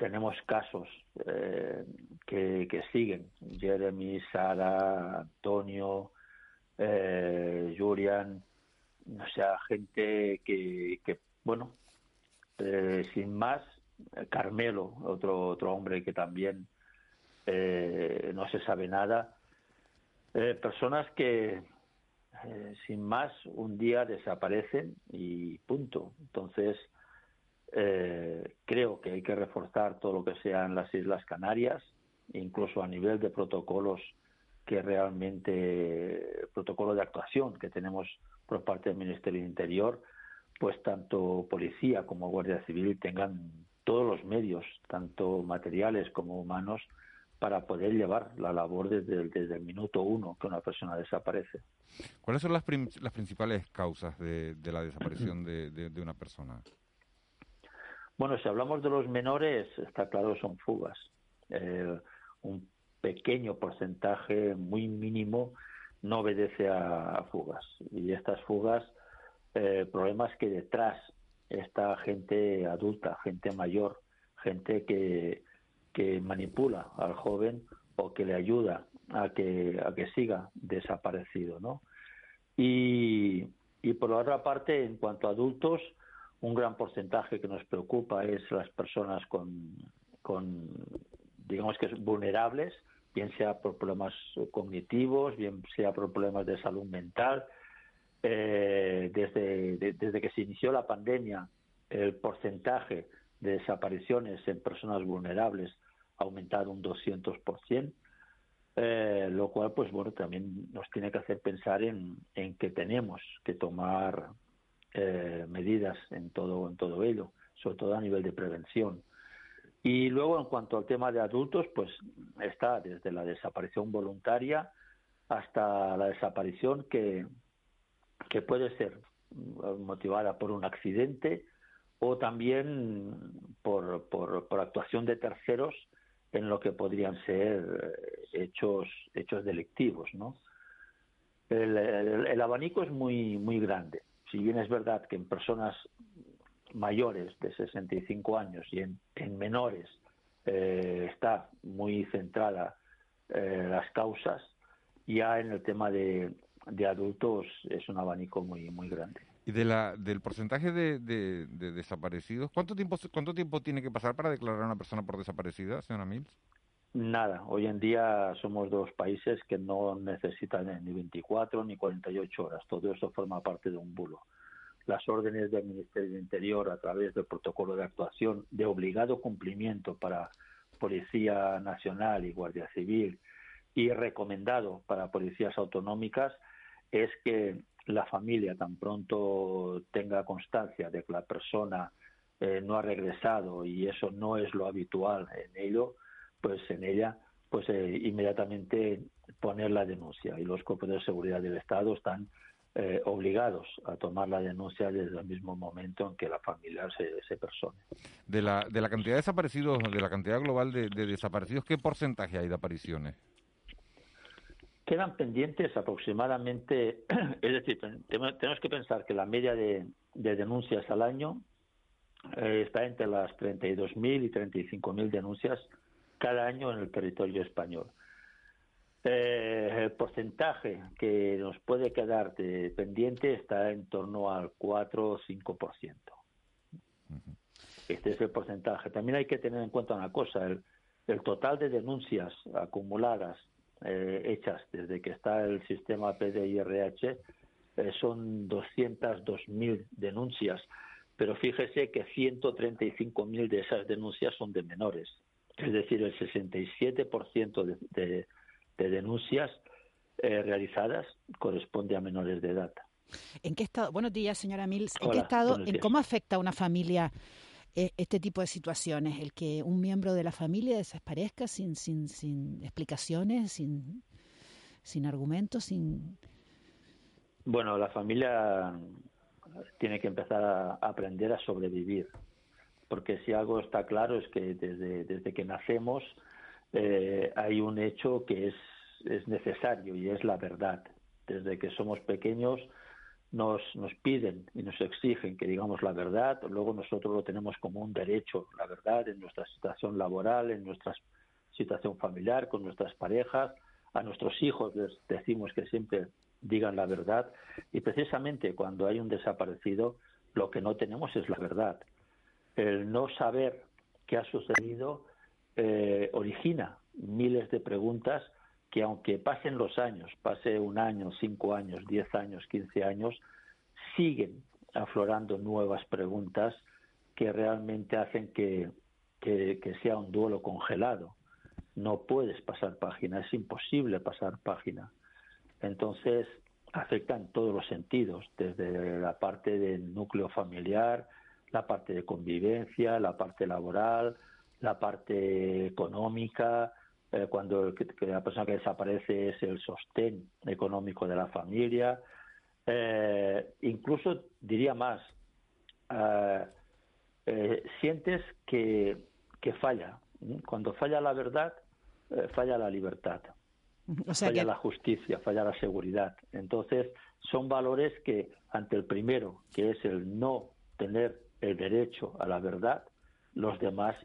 tenemos casos eh, que, que siguen. Jeremy, Sara, Antonio, eh, Julian, o sea, gente que, que bueno, eh, sin más, Carmelo, otro, otro hombre que también eh, no se sabe nada. Personas que, sin más, un día desaparecen y punto. Entonces, eh, creo que hay que reforzar todo lo que sea en las Islas Canarias, incluso a nivel de protocolos que realmente, protocolo de actuación que tenemos por parte del Ministerio de Interior, pues tanto policía como Guardia Civil tengan todos los medios, tanto materiales como humanos, para poder llevar la labor desde el, minuto uno que una persona desaparece. ¿Cuáles son las, prim- las principales causas de, la desaparición de, de- de una persona? Bueno, si hablamos de los menores, está claro, son fugas. Eh, un pequeño porcentaje, muy mínimo, no obedece a, fugas. Y estas fugas, eh, problemas que detrás está gente adulta, gente mayor, gente que, que manipula al joven o que le ayuda a que, a que siga desaparecido, ¿no? Y, y por la otra parte, en cuanto a adultos, Un gran porcentaje que nos preocupa es las personas con, digamos que vulnerables, bien sea por problemas cognitivos, bien sea por problemas de salud mental. Eh, desde, desde que se inició la pandemia, el porcentaje de desapariciones en personas vulnerables ha aumentado un 200%, eh, lo cual, pues bueno, también nos tiene que hacer pensar en, en que tenemos que tomar eh, medidas en todo, en todo ello, sobre todo a nivel de prevención. Y luego, en cuanto al tema de adultos, pues está desde la desaparición voluntaria hasta la desaparición que, que puede ser motivada por un accidente o también por, por, actuación de terceros en lo que podrían ser eh, hechos hechos delictivos no el, el, abanico es muy muy grande si bien es verdad que en personas mayores de 65 años y en, en menores eh, está muy centrada eh, las causas ya en el tema de, de adultos es un abanico muy muy grande y de la, del porcentaje de, de, desaparecidos, ¿cuánto tiempo, ¿cuánto tiempo tiene que pasar para declarar a una persona por desaparecida, señora Mills? Nada, hoy en día somos dos países que no necesitan ni 24 ni 48 horas, todo eso forma parte de un bulo. Las órdenes del Ministerio del Interior a través del protocolo de actuación de obligado cumplimiento para Policía Nacional y Guardia Civil y recomendado para policías autonómicas es que la familia tan pronto tenga constancia de que la persona eh, no ha regresado y eso no es lo habitual en ello, pues en ella, pues eh, inmediatamente poner la denuncia y los cuerpos de seguridad del Estado están eh, obligados a tomar la denuncia desde el mismo momento en que la familia se, se persone. De la, de la cantidad de desaparecidos, de la cantidad global de desaparecidos, ¿qué porcentaje hay de apariciones? quedan pendientes aproximadamente, es decir, tenemos que pensar que la media de, denuncias al año eh, está entre las 32.000 y 35.000 denuncias cada año en el territorio español. Eh, el porcentaje que nos puede quedar de pendiente está en torno al 4 o 5%. Este es el porcentaje. También hay que tener en cuenta una cosa, el total de denuncias acumuladas eh, hechas desde que está el sistema PDIRH eh, son 202.000 denuncias, pero fíjese que 135.000 de esas denuncias son de menores, es decir, el 67% de, de, de denuncias eh, realizadas corresponde a menores de edad. ¿En qué estado? Buenos días, señora Mills. ¿En qué estado? ¿En cómo afecta a una familia e, este tipo de situaciones, el que un miembro de la familia desaparezca sin, sin, sin explicaciones, sin, sin argumentos, sin... Bueno, la familia tiene que empezar a aprender a sobrevivir, porque si algo está claro es que desde, desde que nacemos eh, hay un hecho que es, es necesario y es la verdad. Desde que somos pequeños nos, nos piden y nos exigen que digamos la verdad, luego nosotros lo tenemos como un derecho, la verdad, en nuestra situación laboral, en nuestra situación familiar, con nuestras parejas, a nuestros hijos les decimos que siempre digan la verdad y precisamente cuando hay un desaparecido lo que no tenemos es la verdad. El no saber qué ha sucedido eh, origina miles de preguntas que aunque pasen los años, pase un año, cinco años, diez años, quince años, siguen aflorando nuevas preguntas que realmente hacen que, que, sea un duelo congelado. No puedes pasar página, es imposible pasar página. Entonces, afecta en todos los sentidos, desde la parte del núcleo familiar, la parte de convivencia, la parte laboral, la parte económica, eh, cuando la persona que desaparece es el sostén económico de la familia. Eh, incluso diría más, eh, sientes que, que falla. Cuando falla la verdad, falla la libertad. falla la justicia, falla la seguridad. Entonces, son valores que ante el primero, que es el no tener el derecho a la verdad, los demás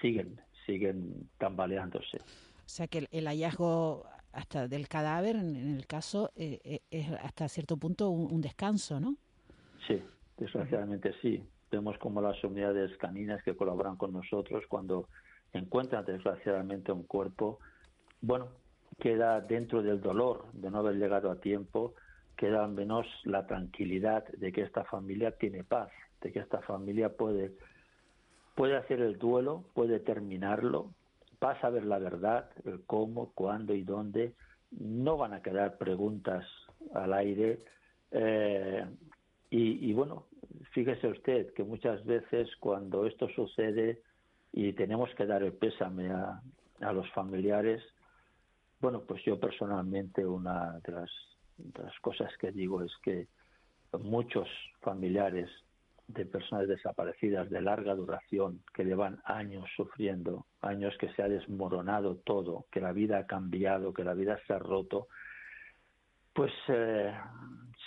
siguen siguen tambaleándose. O sea que el, hallazgo hasta del cadáver, en, el caso, eh, eh, es hasta cierto punto un, descanso, ¿no? Sí, desgraciadamente sí. vemos como las unidades caninas que colaboran con nosotros cuando encuentran desgraciadamente un cuerpo, bueno, queda dentro del dolor de no haber llegado a tiempo, queda al menos la tranquilidad de que esta familia tiene paz, de que esta familia puede, puede hacer el duelo, puede terminarlo, va a saber la verdad, el cómo, cuándo y dónde, no van a quedar preguntas al aire. Eh, y, bueno, fíjese usted que muchas veces cuando esto sucede y tenemos que dar el pésame a, a los familiares, bueno, pues yo personalmente una de las cosas que digo es que muchos familiares de personas desaparecidas de larga duración que llevan años sufriendo, años que se ha desmoronado todo, que la vida ha cambiado, que la vida se ha roto, pues eh,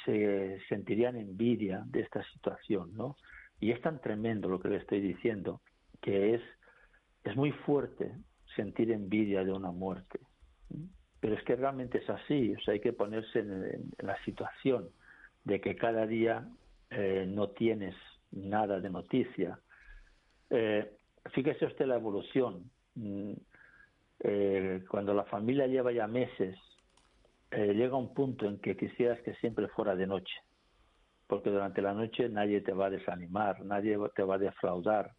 se sentirían envidia de esta situación, ¿no? Y es tan tremendo lo que le estoy diciendo que es es muy fuerte sentir envidia de una muerte, pero es que realmente es así, o sea, hay que ponerse en, la situación de que cada día eh, no tienes nada de noticia. Eh, fíjese usted la evolución. Mm, eh, cuando la familia lleva ya meses, eh, llega un punto en que quisieras que siempre fuera de noche, porque durante la noche nadie te va a desanimar, nadie te va a defraudar,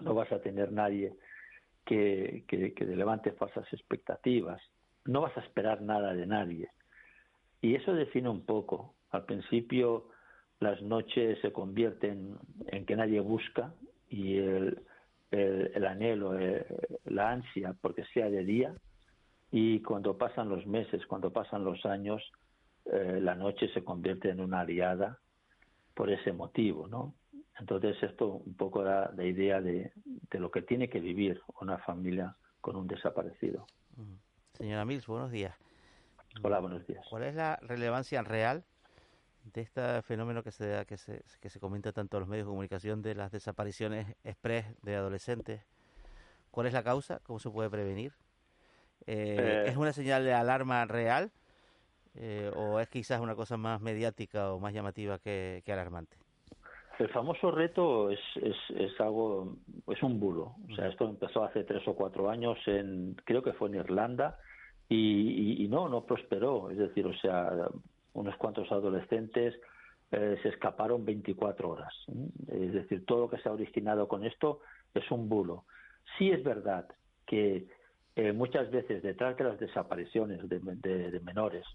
no vas a tener nadie que, que, que levante falsas expectativas, no vas a esperar nada de nadie. Y eso define un poco. Al principio las noches se convierten en que nadie busca y el, el, anhelo, eh, la ansia porque sea de día y cuando pasan los meses, cuando pasan los años, eh, la noche se convierte en una aliada por ese motivo, ¿no? Entonces esto un poco da la idea de, de lo que tiene que vivir una familia con un desaparecido. Señora Mills, buenos días. Hola, buenos días. ¿Cuál es la relevancia real de este fenómeno que se, que se, que se comenta tanto en los medios de comunicación de las desapariciones express de adolescentes. ¿Cuál es la causa? ¿Cómo se puede prevenir? Eh, eh. ¿Es una señal de alarma real eh, o es quizás una cosa más mediática o más llamativa que, que alarmante? El famoso reto es, es, es, algo, es un bulo. O sea, esto empezó hace tres o cuatro años, en, creo que fue en Irlanda, y, y, y no, no prosperó. Es decir, o sea, unos cuantos adolescentes eh, se escaparon 24 horas. Es decir, todo lo que se ha originado con esto es un bulo. Sí es verdad que eh, muchas veces detrás de las desapariciones de, de, de menores,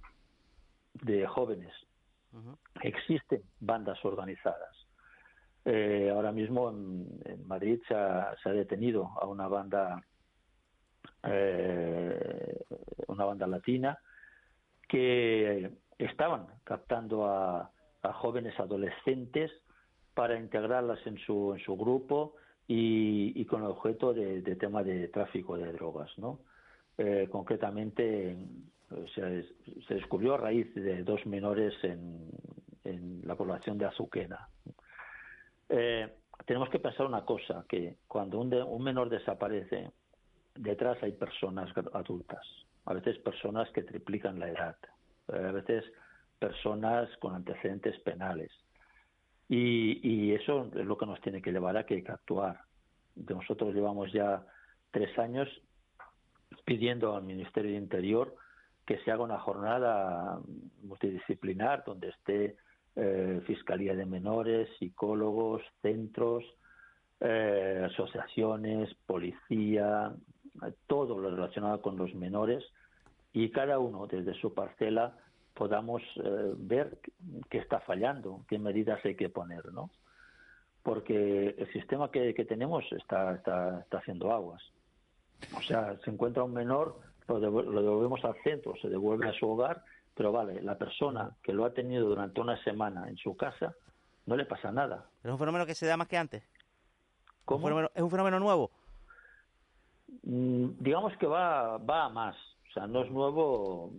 de jóvenes, existen bandas organizadas. Eh, ahora mismo en, en Madrid se ha, se ha, detenido a una banda, una banda latina que estaban captando a, jóvenes adolescentes para integrarlas en su, en su grupo y, con el objeto de, tema de tráfico de drogas, ¿no? Eh, concretamente se, se, descubrió a raíz de dos menores en, en la población de Azuquena. Eh, tenemos que pensar una cosa, que cuando un, de, un menor desaparece, detrás hay personas adultas, a veces personas que triplican la edad, a veces personas con antecedentes penales. Y, eso es lo que nos tiene que llevar a que hay que actuar. Nosotros llevamos ya tres años pidiendo al Ministerio de Interior que se haga una jornada multidisciplinar donde esté eh, Fiscalía de Menores, psicólogos, centros, eh, asociaciones, policía, todo lo relacionado con los menores y cada uno desde su parcela podamos eh, ver qué está fallando, qué medidas hay que poner, ¿no? Porque el sistema que, que tenemos está, está, está, haciendo aguas. O sea, se encuentra un menor, lo, lo devolvemos al centro, se devuelve a su hogar, pero vale, la persona que lo ha tenido durante una semana en su casa, no le pasa nada. ¿Pero es un fenómeno que se da más que antes? ¿Cómo? ¿Un fenómeno, ¿Es un fenómeno nuevo? Mm, digamos que va, va a más. O sea, no es nuevo.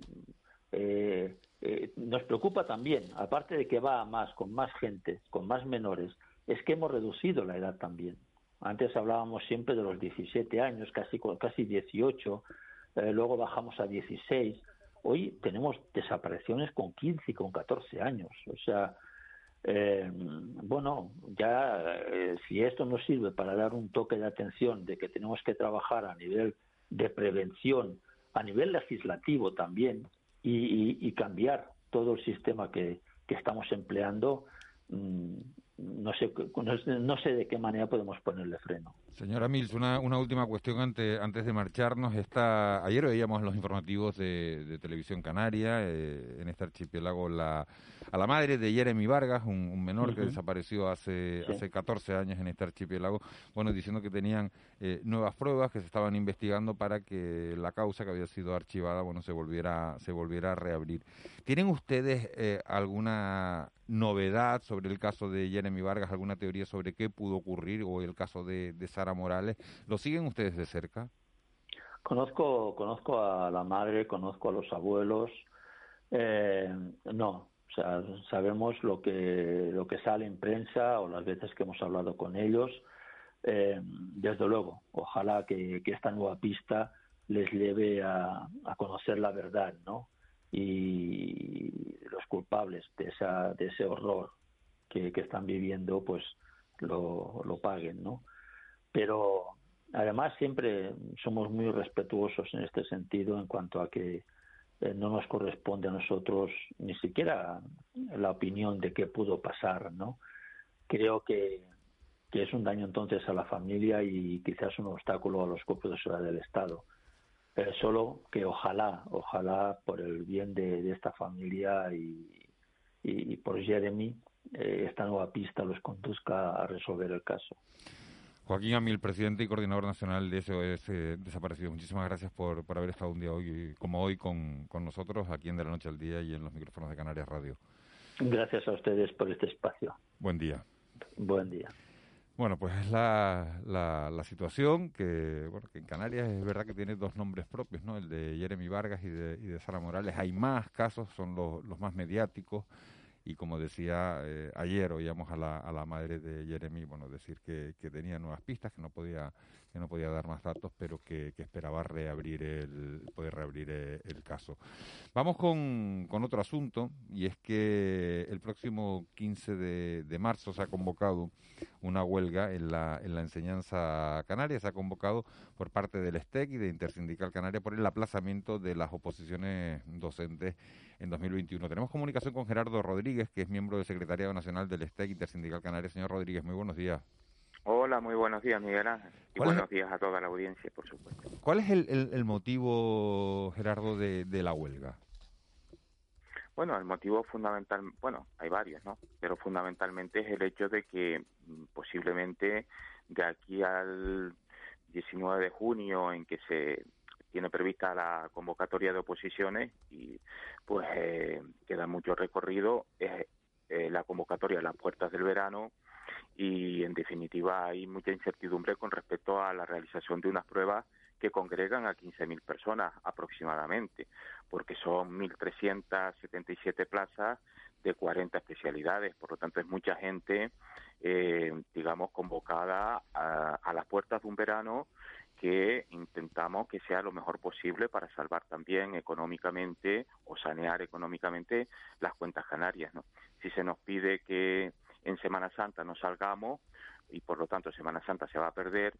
Eh, eh, nos preocupa también, aparte de que va a más, con más gente, con más menores, es que hemos reducido la edad también. Antes hablábamos siempre de los 17 años, casi, casi 18, eh, luego bajamos a 16. Hoy tenemos desapariciones con 15 y con 14 años. O sea, bueno, ya si esto nos sirve para dar un toque de atención de que tenemos que trabajar a nivel de prevención, a nivel legislativo también, y, cambiar todo el sistema que, que estamos empleando, mm, no sé, no sé de qué manera podemos ponerle freno. Señora Mills, una, una última cuestión antes, antes de marcharnos. Está, ayer veíamos los informativos de, Televisión Canaria, eh, en este archipiélago, la, a la madre de Jeremy Vargas, un, menor que desapareció hace, hace 14 años en este archipiélago, bueno, diciendo que tenían eh, nuevas pruebas que se estaban investigando para que la causa que había sido archivada, bueno, se volviera, se volviera a reabrir. ¿Tienen ustedes eh, alguna novedad sobre el caso de Jeremy Vargas, alguna teoría sobre qué pudo ocurrir o el caso de, de Sara Morales. ¿Lo siguen ustedes de cerca? Conozco, conozco a la madre, conozco a los abuelos. Eh, no, o sea, sabemos lo que, lo que sale en prensa o las veces que hemos hablado con ellos. Eh, desde luego, ojalá que, esta nueva pista les lleve a, conocer la verdad, ¿no? Y los culpables de, esa, de ese horror que, que están viviendo, pues lo, lo paguen, ¿no? pero además siempre somos muy respetuosos en este sentido en cuanto a que eh, no nos corresponde a nosotros ni siquiera la opinión de qué pudo pasar, ¿no? Creo que, que es un daño entonces a la familia y quizás un obstáculo a los cuerpos de seguridad del Estado. Pero solo que ojalá, ojalá por el bien de, esta familia y, y, por Jeremy, eh, esta nueva pista los conduzca a resolver el caso. Joaquín Amil, presidente y coordinador nacional de SOS eh, Desaparecido. Muchísimas gracias por, por, haber estado un día hoy, como hoy con, con, nosotros aquí en De la Noche al Día y en los micrófonos de Canarias Radio. Gracias a ustedes por este espacio. Buen día. Buen día. Bueno, pues es la, la, situación que, bueno, que en Canarias es verdad que tiene dos nombres propios, ¿no? El de Jeremy Vargas y de, y de Sara Morales. Hay más casos, son los, los más mediáticos y como decía eh, ayer oíamos a la, a la madre de Jeremy bueno decir que, que, tenía nuevas pistas que no podía que no podía dar más datos pero que, que esperaba reabrir el poder reabrir eh, el, caso vamos con, con, otro asunto y es que el próximo 15 de, marzo se ha convocado una huelga en la en la enseñanza canaria se ha convocado por parte del STEC y de Intersindical Canaria por el aplazamiento de las oposiciones docentes en 2021. Tenemos comunicación con Gerardo Rodríguez, que es miembro del Secretariado Nacional del STEC Intersindical Canaria. Señor Rodríguez, muy buenos días. Hola, muy buenos días, Miguel Ángel. Y buenos días a toda la audiencia, por supuesto. ¿Cuál es el, motivo, Gerardo, de, la huelga? Bueno, el motivo fundamental, bueno, hay varios, ¿no? Pero fundamentalmente es el hecho de que mm, posiblemente de aquí al 19 de junio, en que se tiene prevista la convocatoria de oposiciones y pues eh, queda mucho recorrido. Es eh, la convocatoria a las puertas del verano y en definitiva hay mucha incertidumbre con respecto a la realización de unas pruebas que congregan a 15.000 personas aproximadamente, porque son 1.377 plazas de 40 especialidades, por lo tanto es mucha gente, eh, digamos, convocada a, a las puertas de un verano que intentamos que sea lo mejor posible para salvar también económicamente o sanear económicamente las cuentas canarias. ¿no? Si se nos pide que en Semana Santa no salgamos y por lo tanto Semana Santa se va a perder,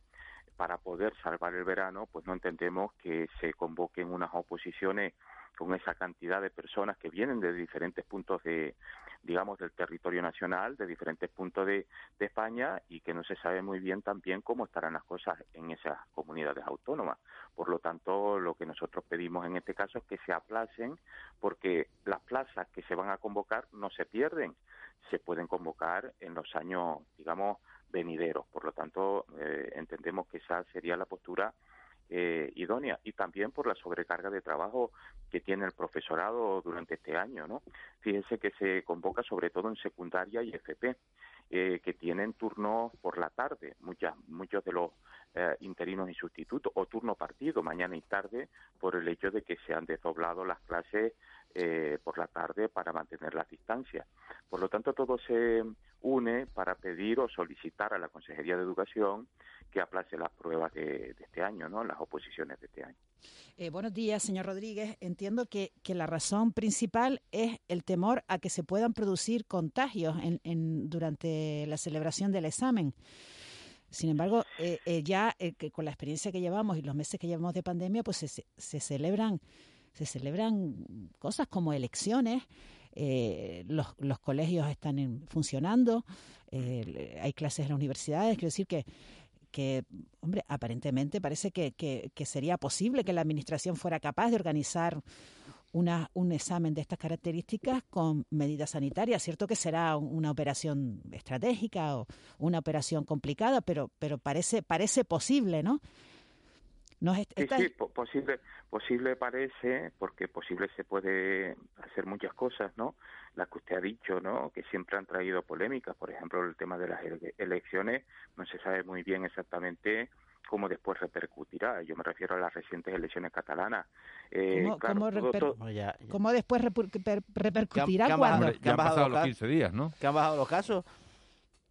para poder salvar el verano, pues no entendemos que se convoquen unas oposiciones con esa cantidad de personas que vienen de diferentes puntos de, digamos, del territorio nacional, de diferentes puntos de, España y que no se sabe muy bien también cómo estarán las cosas en esas comunidades autónomas. Por lo tanto, lo que nosotros pedimos en este caso es que se aplacen porque las plazas que se van a convocar no se pierden, se pueden convocar en los años, digamos, venideros. Por lo tanto, eh, entendemos que esa sería la postura eh, idónea y también por la sobrecarga de trabajo que tiene el profesorado durante este año, ¿no? Fíjense que se convoca sobre todo en secundaria y FP, eh, que tienen turnos por la tarde, muchas, muchos de los eh, interinos y sustitutos, o turno partido, mañana y tarde, por el hecho de que se han desdoblado las clases eh, por la tarde para mantener las distancias. Por lo tanto, todo se une para pedir o solicitar a la Consejería de Educación que aplace las pruebas de, este año, ¿no? las oposiciones de este año. Eh, buenos días, señor Rodríguez. Entiendo que, que, la razón principal es el temor a que se puedan producir contagios en, en, durante la celebración del examen. Sin embargo, eh, eh, ya con la experiencia que llevamos y los meses que llevamos de pandemia, pues se, se celebran se celebran cosas como elecciones, eh, los, los, colegios están funcionando, eh, hay clases en las universidades, quiero decir que, que hombre, aparentemente parece que, que, sería posible que la Administración fuera capaz de organizar una, un examen de estas características con medidas sanitarias. Cierto que será una operación estratégica o una operación complicada, pero, pero parece, parece posible, ¿no? Sí, sí, posible, posible parece, porque posible se puede hacer muchas cosas, ¿no? Las que usted ha dicho, ¿no? Que siempre han traído polémicas, por ejemplo, el tema de las elecciones, no se sabe muy bien exactamente cómo después repercutirá. Yo me refiero a las recientes elecciones catalanas. Eh, ¿Cómo, después repercutirá cuando? Ya han pasado los 15 días, ¿no? Que han bajado los casos.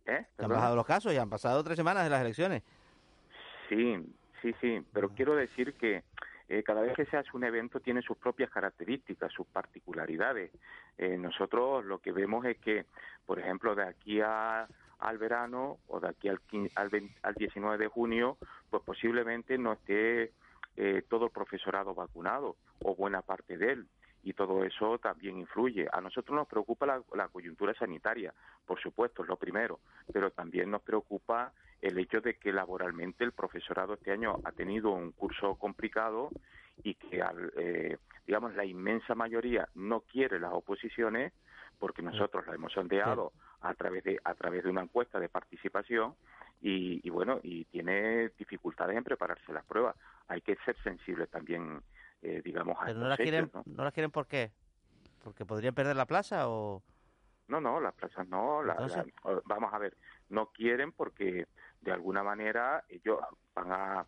¿Eh? Que han bajado los casos y han pasado tres semanas de las elecciones. Sí, Sí, sí, pero quiero decir que eh, cada vez que se hace un evento tiene sus propias características, sus particularidades. Eh, nosotros lo que vemos es que, por ejemplo, de aquí a, al verano o de aquí al, al, al 19 de junio, pues posiblemente no esté eh, todo el profesorado vacunado o buena parte de él y todo eso también influye. A nosotros nos preocupa la, la, coyuntura sanitaria, por supuesto, es lo primero, pero también nos preocupa el hecho de que laboralmente el profesorado este año ha tenido un curso complicado y que, eh, digamos, la inmensa mayoría no quiere las oposiciones porque nosotros la hemos sondeado a través de a través de una encuesta de participación y, bueno y tiene dificultades en prepararse las pruebas hay que ser sensibles también eh, digamos a no las quieren ¿no? ¿no? las quieren por qué porque podrían perder la plaza o no no las plazas no vamos a ver no quieren porque de alguna manera ellos van a,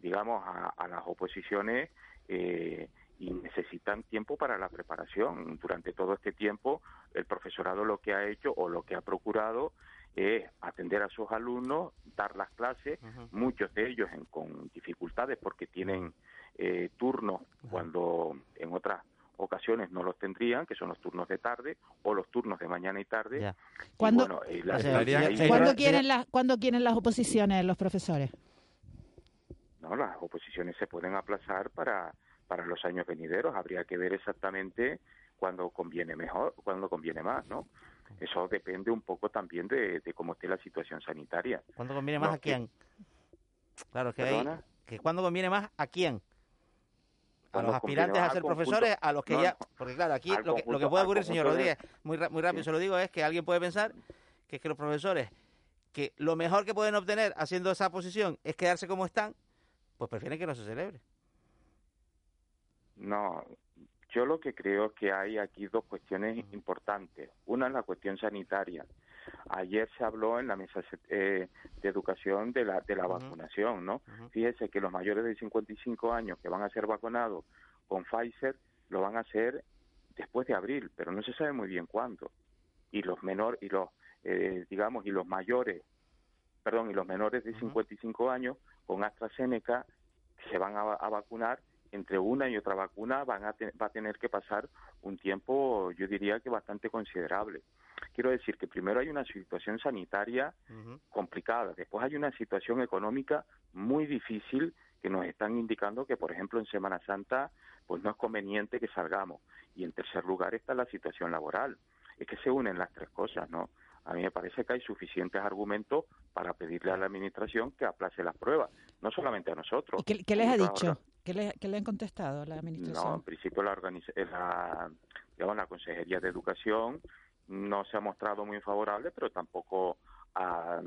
digamos, a, las oposiciones eh, y necesitan tiempo para la preparación. Durante todo este tiempo, el profesorado lo que ha hecho o lo que ha procurado es atender a sus alumnos, dar las clases, muchos de ellos con dificultades porque tienen eh, turnos cuando en otras ocasiones no los tendrían, que son los turnos de tarde o los turnos de mañana y tarde. ¿Cuándo, quieren las, ¿Cuándo quieren las oposiciones los profesores? No, las oposiciones se pueden aplazar para, para los años venideros. Habría que ver exactamente cuándo conviene mejor, cuándo conviene más, ¿no? Eso depende un poco también de, cómo esté la situación sanitaria. ¿Cuándo conviene más a quién? Claro, que, hay, que cuándo conviene más a quién a los aspirantes a ser profesores, a los que ya... Porque claro, aquí lo que, lo que, puede ocurrir, señor Rodríguez, muy, muy rápido se lo digo, es que alguien puede pensar que es que los profesores, que lo mejor que pueden obtener haciendo esa posición es quedarse como están, pues prefieren que no se celebre. No, yo lo que creo es que hay aquí dos cuestiones importantes. Una es la cuestión sanitaria. Ayer se habló en la mesa eh, de educación de la, de la vacunación, ¿no? Fíjese que los mayores de 55 años que van a ser vacunados con Pfizer lo van a hacer después de abril, pero no se sabe muy bien cuándo. Y los menores, y los, eh, digamos, y los mayores, perdón, y los menores de 55 años con AstraZeneca se van a, a vacunar entre una y otra vacuna van a va a tener que pasar un tiempo, yo diría que bastante considerable. Quiero decir que primero hay una situación sanitaria complicada, después hay una situación económica muy difícil que nos están indicando que, por ejemplo, en Semana Santa, pues no es conveniente que salgamos. Y en tercer lugar está la situación laboral. Es que se unen las tres cosas, ¿no? A mí me parece que hay suficientes argumentos para pedirle a la Administración que aplace las pruebas, no solamente a nosotros. ¿Qué, les ha dicho? ¿Qué le, ¿Qué le, han contestado a la Administración? No, en principio la, la, digamos, la Consejería de Educación no se ha mostrado muy favorable, pero tampoco ha,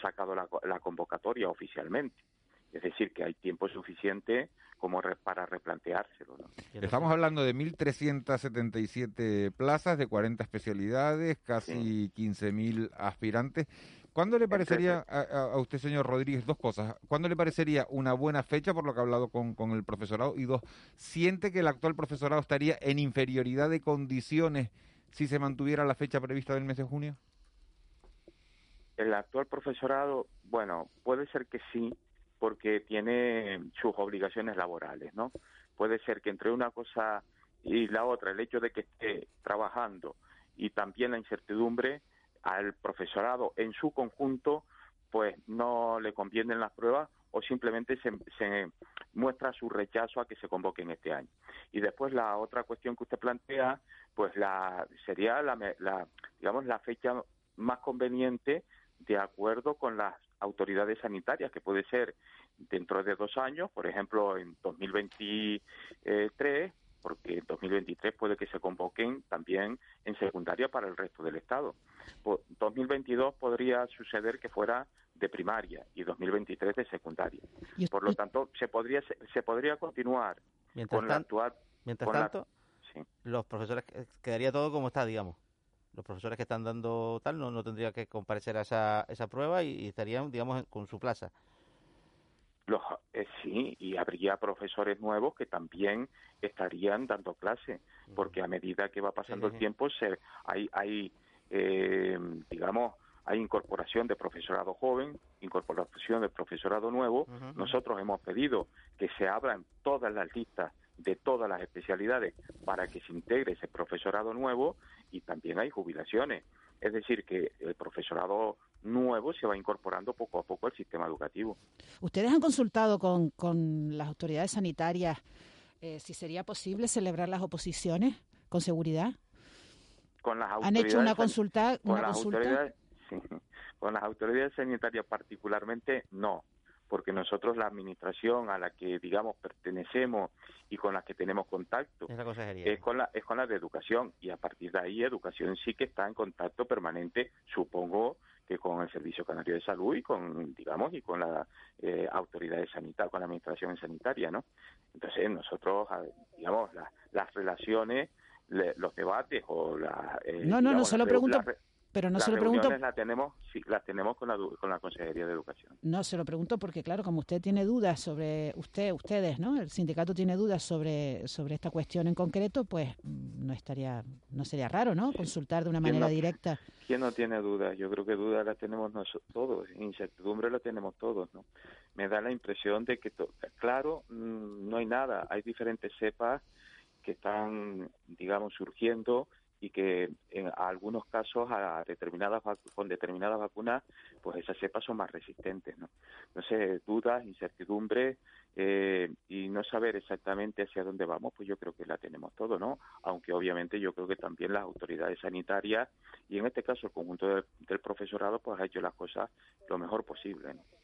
sacado la, convocatoria oficialmente. Es decir, que hay tiempo suficiente como para replanteárselo. Estamos hablando de 1.377 plazas de 40 especialidades, casi 15.000 aspirantes. ¿Cuándo le parecería a, usted, señor Rodríguez, dos cosas? ¿Cuándo le parecería una buena fecha, por lo que ha hablado con, con el profesorado? Y dos, ¿siente que el actual profesorado estaría en inferioridad de condiciones si se mantuviera la fecha prevista del mes de junio? El actual profesorado, bueno, puede ser que sí, porque tiene sus obligaciones laborales, ¿no? Puede ser que entre una cosa y la otra, el hecho de que esté trabajando y también la incertidumbre, al profesorado en su conjunto, pues no le convienen las pruebas o simplemente se, muestra su rechazo a que se convoquen este año. Y después la otra cuestión que usted plantea, pues la sería la, la digamos la fecha más conveniente de acuerdo con las autoridades sanitarias, que puede ser dentro de dos años, por ejemplo, en 2023, porque en 2023 puede que se convoquen también en secundaria para el resto del Estado. 2022 podría suceder que fuera de primaria y 2023 de secundaria. Por lo tanto, se podría se podría continuar con la actual. Mientras tanto, los profesores quedaría todo como está, digamos. Los profesores que están dando tal no, no tendría que comparecer a esa, esa prueba y estarían, digamos, con su plaza. Los, eh, sí, y habría profesores nuevos que también estarían dando clase, porque a medida que va pasando el tiempo se, hay, hay eh, digamos, hay incorporación de profesorado joven, incorporación de profesorado nuevo. Nosotros hemos pedido que se abran todas las listas de todas las especialidades para que se integre ese profesorado nuevo y también hay jubilaciones. Es decir, que el profesorado nuevo se va incorporando poco a poco al sistema educativo. ¿Ustedes han consultado con, con las autoridades sanitarias eh, si sería posible celebrar las oposiciones con seguridad? Con las ¿Han hecho una consulta? Con, las Autoridades, con las autoridades sanitarias particularmente no porque nosotros la administración a la que digamos pertenecemos y con la que tenemos contacto es con la es con la de educación y a partir de ahí educación sí que está en contacto permanente supongo que con el servicio canario de salud y con digamos y con la eh, autoridades sanitarias con la administración sanitaria no entonces nosotros digamos las relaciones los debates o la eh, no no no solo pregunto pero no se lo pregunto. Las tenemos, sí, las tenemos con la, con la Consejería de Educación. No, se lo pregunto porque, claro, como usted tiene dudas sobre, usted, ustedes, ¿no? El sindicato tiene dudas sobre, sobre esta cuestión en concreto, pues mm, no estaría, no sería raro, ¿no? Consultar de una manera directa. ¿Quién no tiene dudas? Yo creo que dudas las tenemos nosotros todos, incertidumbre la tenemos todos, ¿no? Me da la impresión de que, claro, mm, no hay nada, hay diferentes cepas que están, digamos, surgiendo y que en algunos casos a determinadas con determinadas vacunas pues esas cepas son más resistentes no sé dudas incertidumbre eh, y no saber exactamente hacia dónde vamos pues yo creo que la tenemos todo no aunque obviamente yo creo que también las autoridades sanitarias y en este caso el conjunto del, profesorado pues ha hecho las cosas lo mejor posible ¿no?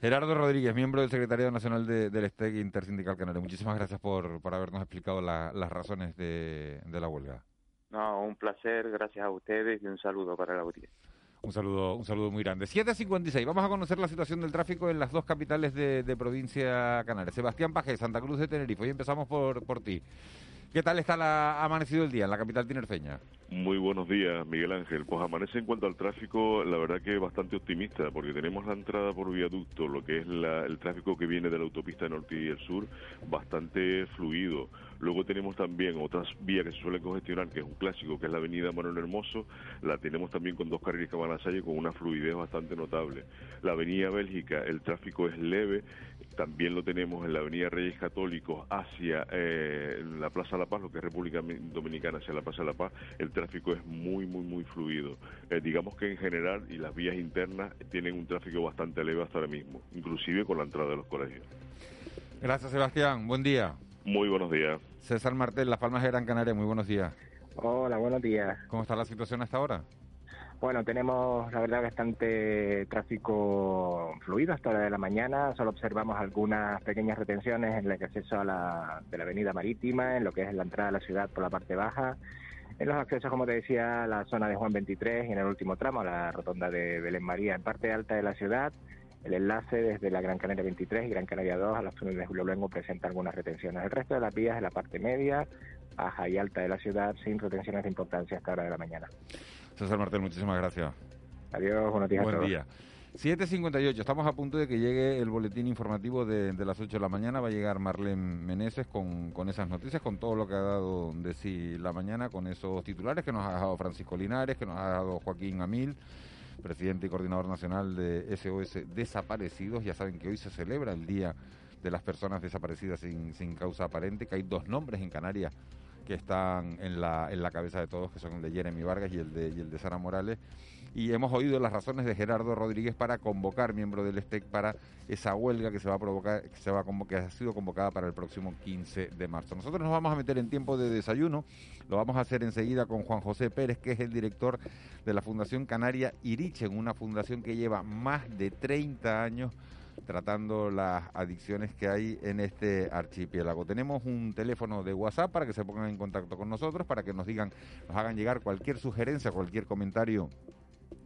Gerardo Rodríguez, miembro del Secretariado Nacional de, del STEC Intersindical Canario. Muchísimas gracias por, por habernos explicado las razones de, la huelga. No, un placer, gracias a ustedes y un saludo para la audiencia. Un saludo, un saludo muy grande. 7.56, vamos a conocer la situación del tráfico en las dos capitales de, de provincia canaria. Sebastián Paje, Santa Cruz de Tenerife. Hoy empezamos por, por ti. ¿Qué tal está la, amanecido el día en la capital tinerfeña? Muy buenos días, Miguel Ángel. Pues amanece en cuanto al tráfico, la verdad que bastante optimista, porque tenemos la entrada por viaducto, lo que es el tráfico que viene de la autopista norte y el sur, bastante fluido. Luego tenemos también otras vías que se suelen congestionar, que es un clásico, que es la avenida Manuel Hermoso, la tenemos también con dos carriles que van a Salle con una fluidez bastante notable. La avenida Bélgica, el tráfico es leve, también lo tenemos en la avenida Reyes Católicos hacia eh, la Plaza La Paz, lo que es República Dominicana hacia la Plaza La Paz, el tráfico es muy, muy, muy fluido. Eh, digamos que en general y las vías internas tienen un tráfico bastante leve hasta ahora mismo, inclusive con la entrada de los colegios. Gracias, Sebastián. Buen día. Muy buenos días. César Martel, Las Palmas de Gran Canaria, muy buenos días. Hola, buenos días. ¿Cómo está la situación hasta ahora? Bueno, tenemos la verdad bastante tráfico fluido hasta la de la mañana. Solo observamos algunas pequeñas retenciones en el acceso a la, de la avenida marítima, en lo que es la entrada a la ciudad por la parte baja. En los accesos, como te decía, a la zona de Juan 23 y en el último tramo, a la rotonda de Belén María, en parte alta de la ciudad El enlace desde la Gran Canaria 23 y Gran Canaria 2 a los túneles de Julio Luengo presenta algunas retenciones. El resto de las vías de la parte media, baja y alta de la ciudad sin retenciones de importancia hasta hora de la mañana. César Martel, muchísimas gracias. Adiós, buenos días Buen a todos. día. 7.58, estamos a punto de que llegue el boletín informativo de, de las 8 de la mañana. Va a llegar Marlene Meneses con, con esas noticias, con todo lo que ha dado de sí la mañana, con esos titulares que nos ha dejado Francisco Linares, que nos ha dado Joaquín Amil, presidente y coordinador nacional de SOS Desaparecidos. Ya saben que hoy se celebra el Día de las Personas Desaparecidas sin, sin causa aparente, que hay dos nombres en Canarias que están en la, en la cabeza de todos, que son el de Jeremy Vargas y el de, y el de Sara Morales. Y hemos oído las razones de Gerardo Rodríguez para convocar miembro del STEC para esa huelga que se va a provocar, que se va a que ha sido convocada para el próximo 15 de marzo. Nosotros nos vamos a meter en tiempo de desayuno, lo vamos a hacer enseguida con Juan José Pérez, que es el director de la Fundación Canaria Irichen, una fundación que lleva más de 30 años tratando las adicciones que hay en este archipiélago. Tenemos un teléfono de WhatsApp para que se pongan en contacto con nosotros, para que nos digan, nos hagan llegar cualquier sugerencia, cualquier comentario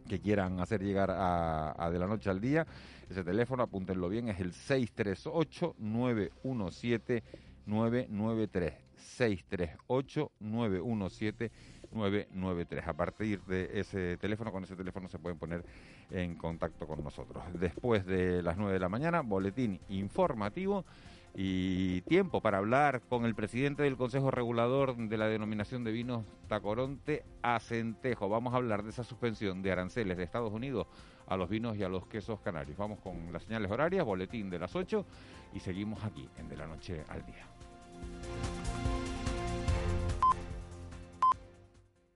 que quieran hacer llegar a, de la noche al día. Ese teléfono, apúntenlo bien, es el 638-917-993. 638-917-993. A partir de ese teléfono, con ese teléfono se pueden poner en contacto con nosotros. Después de las 9 de la mañana, boletín informativo y tiempo para hablar con el presidente del Consejo Regulador de la denominación de vinos Tacoronte Acentejo. Vamos a hablar de esa suspensión de aranceles de Estados Unidos a los vinos y a los quesos canarios. Vamos con las señales horarias, boletín de las 8 y seguimos aquí en De la Noche al Día.